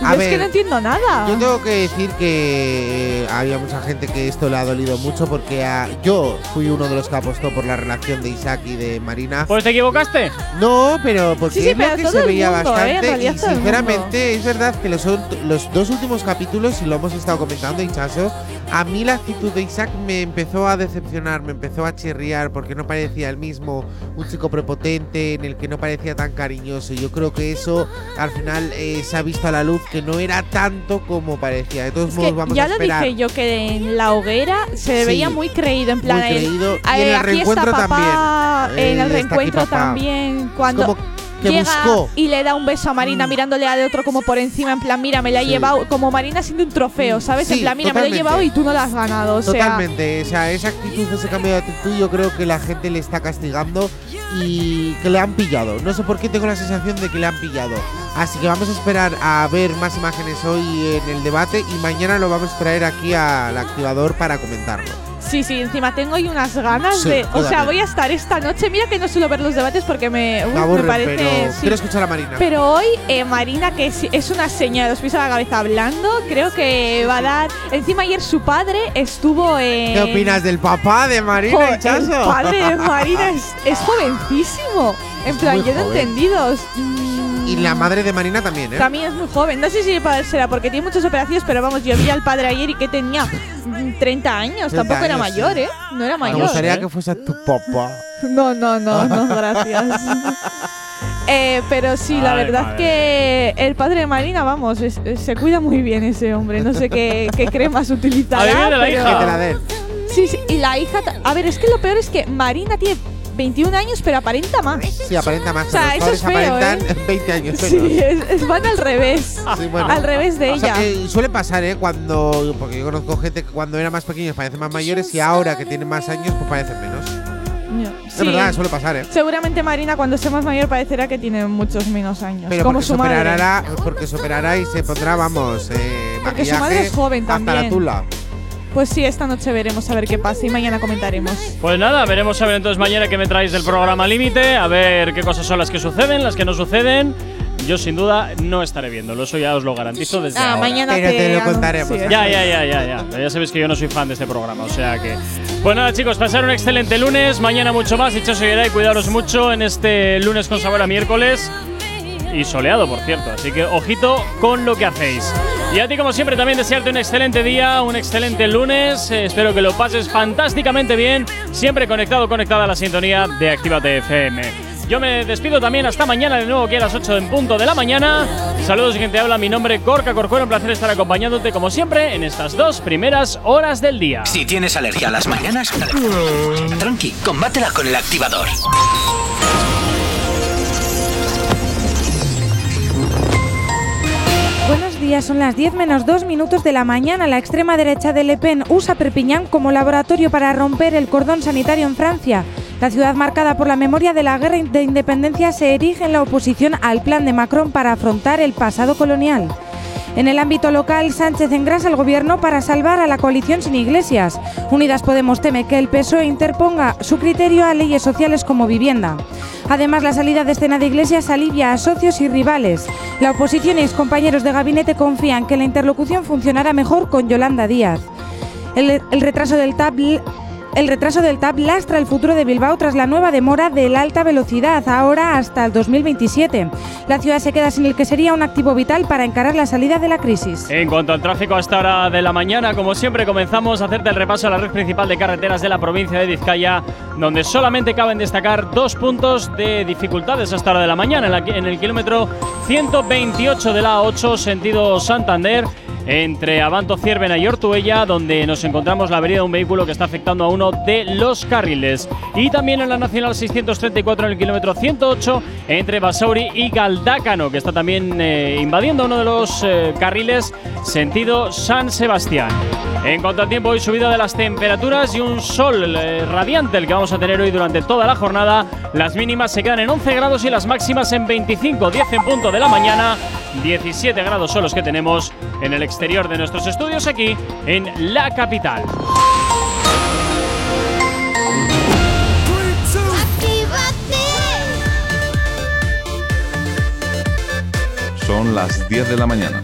(laughs) A es ver, que no entiendo nada. Yo tengo que decir que eh, había mucha gente que esto le ha dolido mucho porque yo fui uno de los que apostó por la relación de Isaac y de Marina. Pues te equivocaste. No, pero porque Sí, sí, es lo que se veía mundo, ¿eh? Bastante. y sinceramente es verdad que los, son- los dos últimos capítulos, y lo hemos estado comentando, Hinchazo, a mí la actitud de Isaac me empezó a decepcionar, me empezó a chirriar porque no parecía el mismo, un chico prepotente en el que no parecía tan cariñoso. Yo creo que eso al final eh, se ha visto a la luz que no era tanto como parecía. De todos Es modos, que vamos ya a lo esperar. dije yo que en la hoguera se Sí, veía muy creído, en plan. muy el- creído. Y eh, en el aquí reencuentro está papá, también. En Eh, el aquí reencuentro también, cuando como que llega buscó. Mm. y le da un beso a Marina mirándole al otro como por encima, en plan, mira, me la he Sí. llevado, como Marina siendo un trofeo, ¿sabes? en plan, mira, me lo he llevado y tú no la has ganado, o sea. Totalmente, o sea, esa actitud, ese cambio de actitud, yo creo que la gente le está castigando y que le han pillado. No sé por qué tengo la sensación de que le han pillado. Así que vamos a esperar a ver más imágenes hoy en el debate y mañana lo vamos a traer aquí al activador para comentarlo. Sí, sí, encima tengo ahí unas ganas Sí, de. O sea, voy a estar esta noche. Mira que no suelo ver los debates porque me, uy, Me aburren, parece. pero sí. quiero escuchar a Marina. Pero hoy, eh, Marina, que es, es una señora de los pies a la cabeza hablando, creo que va a dar. Encima, ayer su padre estuvo en. ¿Qué opinas del papá de Marina el padre de Marina (laughs) es, es jovencísimo. En plan, yo no he entendido. Mm, Y la madre de Marina también, ¿eh? También es muy joven. No sé si será porque tiene muchas operaciones, pero vamos, yo vi al padre ayer y que tenía mm, 30 años. 30 Tampoco era años, mayor, sí. ¿eh? No era Me mayor. gustaría que fuese tu papá. (laughs) No, no, no, no, gracias. (laughs) Eh, pero sí, la Ay, verdad madre que el padre de Marina, vamos, es- es- se cuida muy bien ese hombre. No sé qué, qué cremas utilizará. Adivina la pero- hija. Que te la den. Sí, sí, y la hija. A ver, es que lo peor es que Marina tiene 21 años, pero aparenta más. Sí, aparenta más. O sea, pero los eso es feo, aparentan ¿eh? (laughs) 20 años menos. Sí, es, es- van al revés. Sí, bueno. Al revés de O sea, ella. que suele pasar, ¿eh? Cuando. Porque yo conozco gente que cuando eran más pequeños parecen más mayores y ahora que tienen más años, pues parecen menos. Es Sí. verdad, suele pasar, ¿eh? Seguramente Marina cuando sea más mayor parecerá que tiene muchos menos años. Pero como porque su madre. porque se operará y se pondrá, vamos, eh, Porque su madre es joven hasta la también. tula. Pues sí, esta noche veremos a ver qué pasa y mañana comentaremos. Pues nada, veremos a ver entonces mañana qué me traéis del programa Límite, a ver qué cosas son las que suceden, las que no suceden. Yo sin duda no estaré viéndolo, eso ya os lo garantizo desde Ah, ahora. mañana Pero te te lo contaremos. sí, Ya, ya, ya, ya, ya. Ya sabéis que yo no soy fan de este programa, o sea que. Pues nada, chicos, pasar un excelente lunes. Mañana mucho más. Dicho seguirá y cuidaros mucho en este lunes con sabor a miércoles. Y soleado, por cierto. Así que ojito con lo que hacéis. Y a ti, como siempre, también desearte un excelente día, un excelente lunes. Eh, espero que lo pases fantásticamente bien. Siempre conectado, conectada a la sintonía de Actívate FM. Yo me despido también hasta mañana de nuevo, que a las 8 en punto de la mañana. Saludos quien te habla, mi nombre Gorka Corcuero. Un placer estar acompañándote, como siempre, en estas dos primeras horas del día. Si tienes alergia a las mañanas, tranqui, combátela con el activador. Son las 10 menos 2 minutos de la mañana. La extrema derecha de Le Pen usa Perpiñán como laboratorio para romper el cordón sanitario en Francia. La ciudad marcada por la memoria de la guerra de independencia se erige en la oposición al plan de Macron para afrontar el pasado colonial. En el ámbito local, Sánchez engrasa el gobierno para salvar a la coalición sin iglesias. Unidas Podemos teme que el PSOE interponga su criterio a leyes sociales como vivienda. Además, la salida de escena de Iglesias alivia a socios y rivales. La oposición y compañeros de gabinete confían que la interlocución funcionará mejor con Yolanda Díaz. El, el retraso del TAP el retraso del TAP lastra el futuro de Bilbao tras la nueva demora de la alta velocidad, ahora hasta el 2027. La ciudad se queda sin el que sería un activo vital para encarar la salida de la crisis. En cuanto al tráfico a esta hora de la mañana, como siempre comenzamos a hacerte el repaso a la red principal de carreteras de la provincia de Vizcaya, donde solamente caben destacar dos puntos de dificultades a esta hora de la mañana, la en el kilómetro 128 de la 8, sentido Santander, entre Abanto, Ciervena y Ortuella, donde nos encontramos la avería de un vehículo que está afectando a uno de los carriles. Y también en la Nacional 634, en el kilómetro 108, entre Basauri y Galdácano, que está también eh, invadiendo uno de los eh, carriles sentido San Sebastián. En cuanto al tiempo, hoy subida de las temperaturas y un sol eh, radiante el que vamos a tener hoy durante toda la jornada. Las mínimas se quedan en 11 grados y las máximas en 25, 10 en punto de la mañana. 17 grados son los que tenemos en el exterior de nuestros estudios aquí en la capital. Son las 10 de la mañana.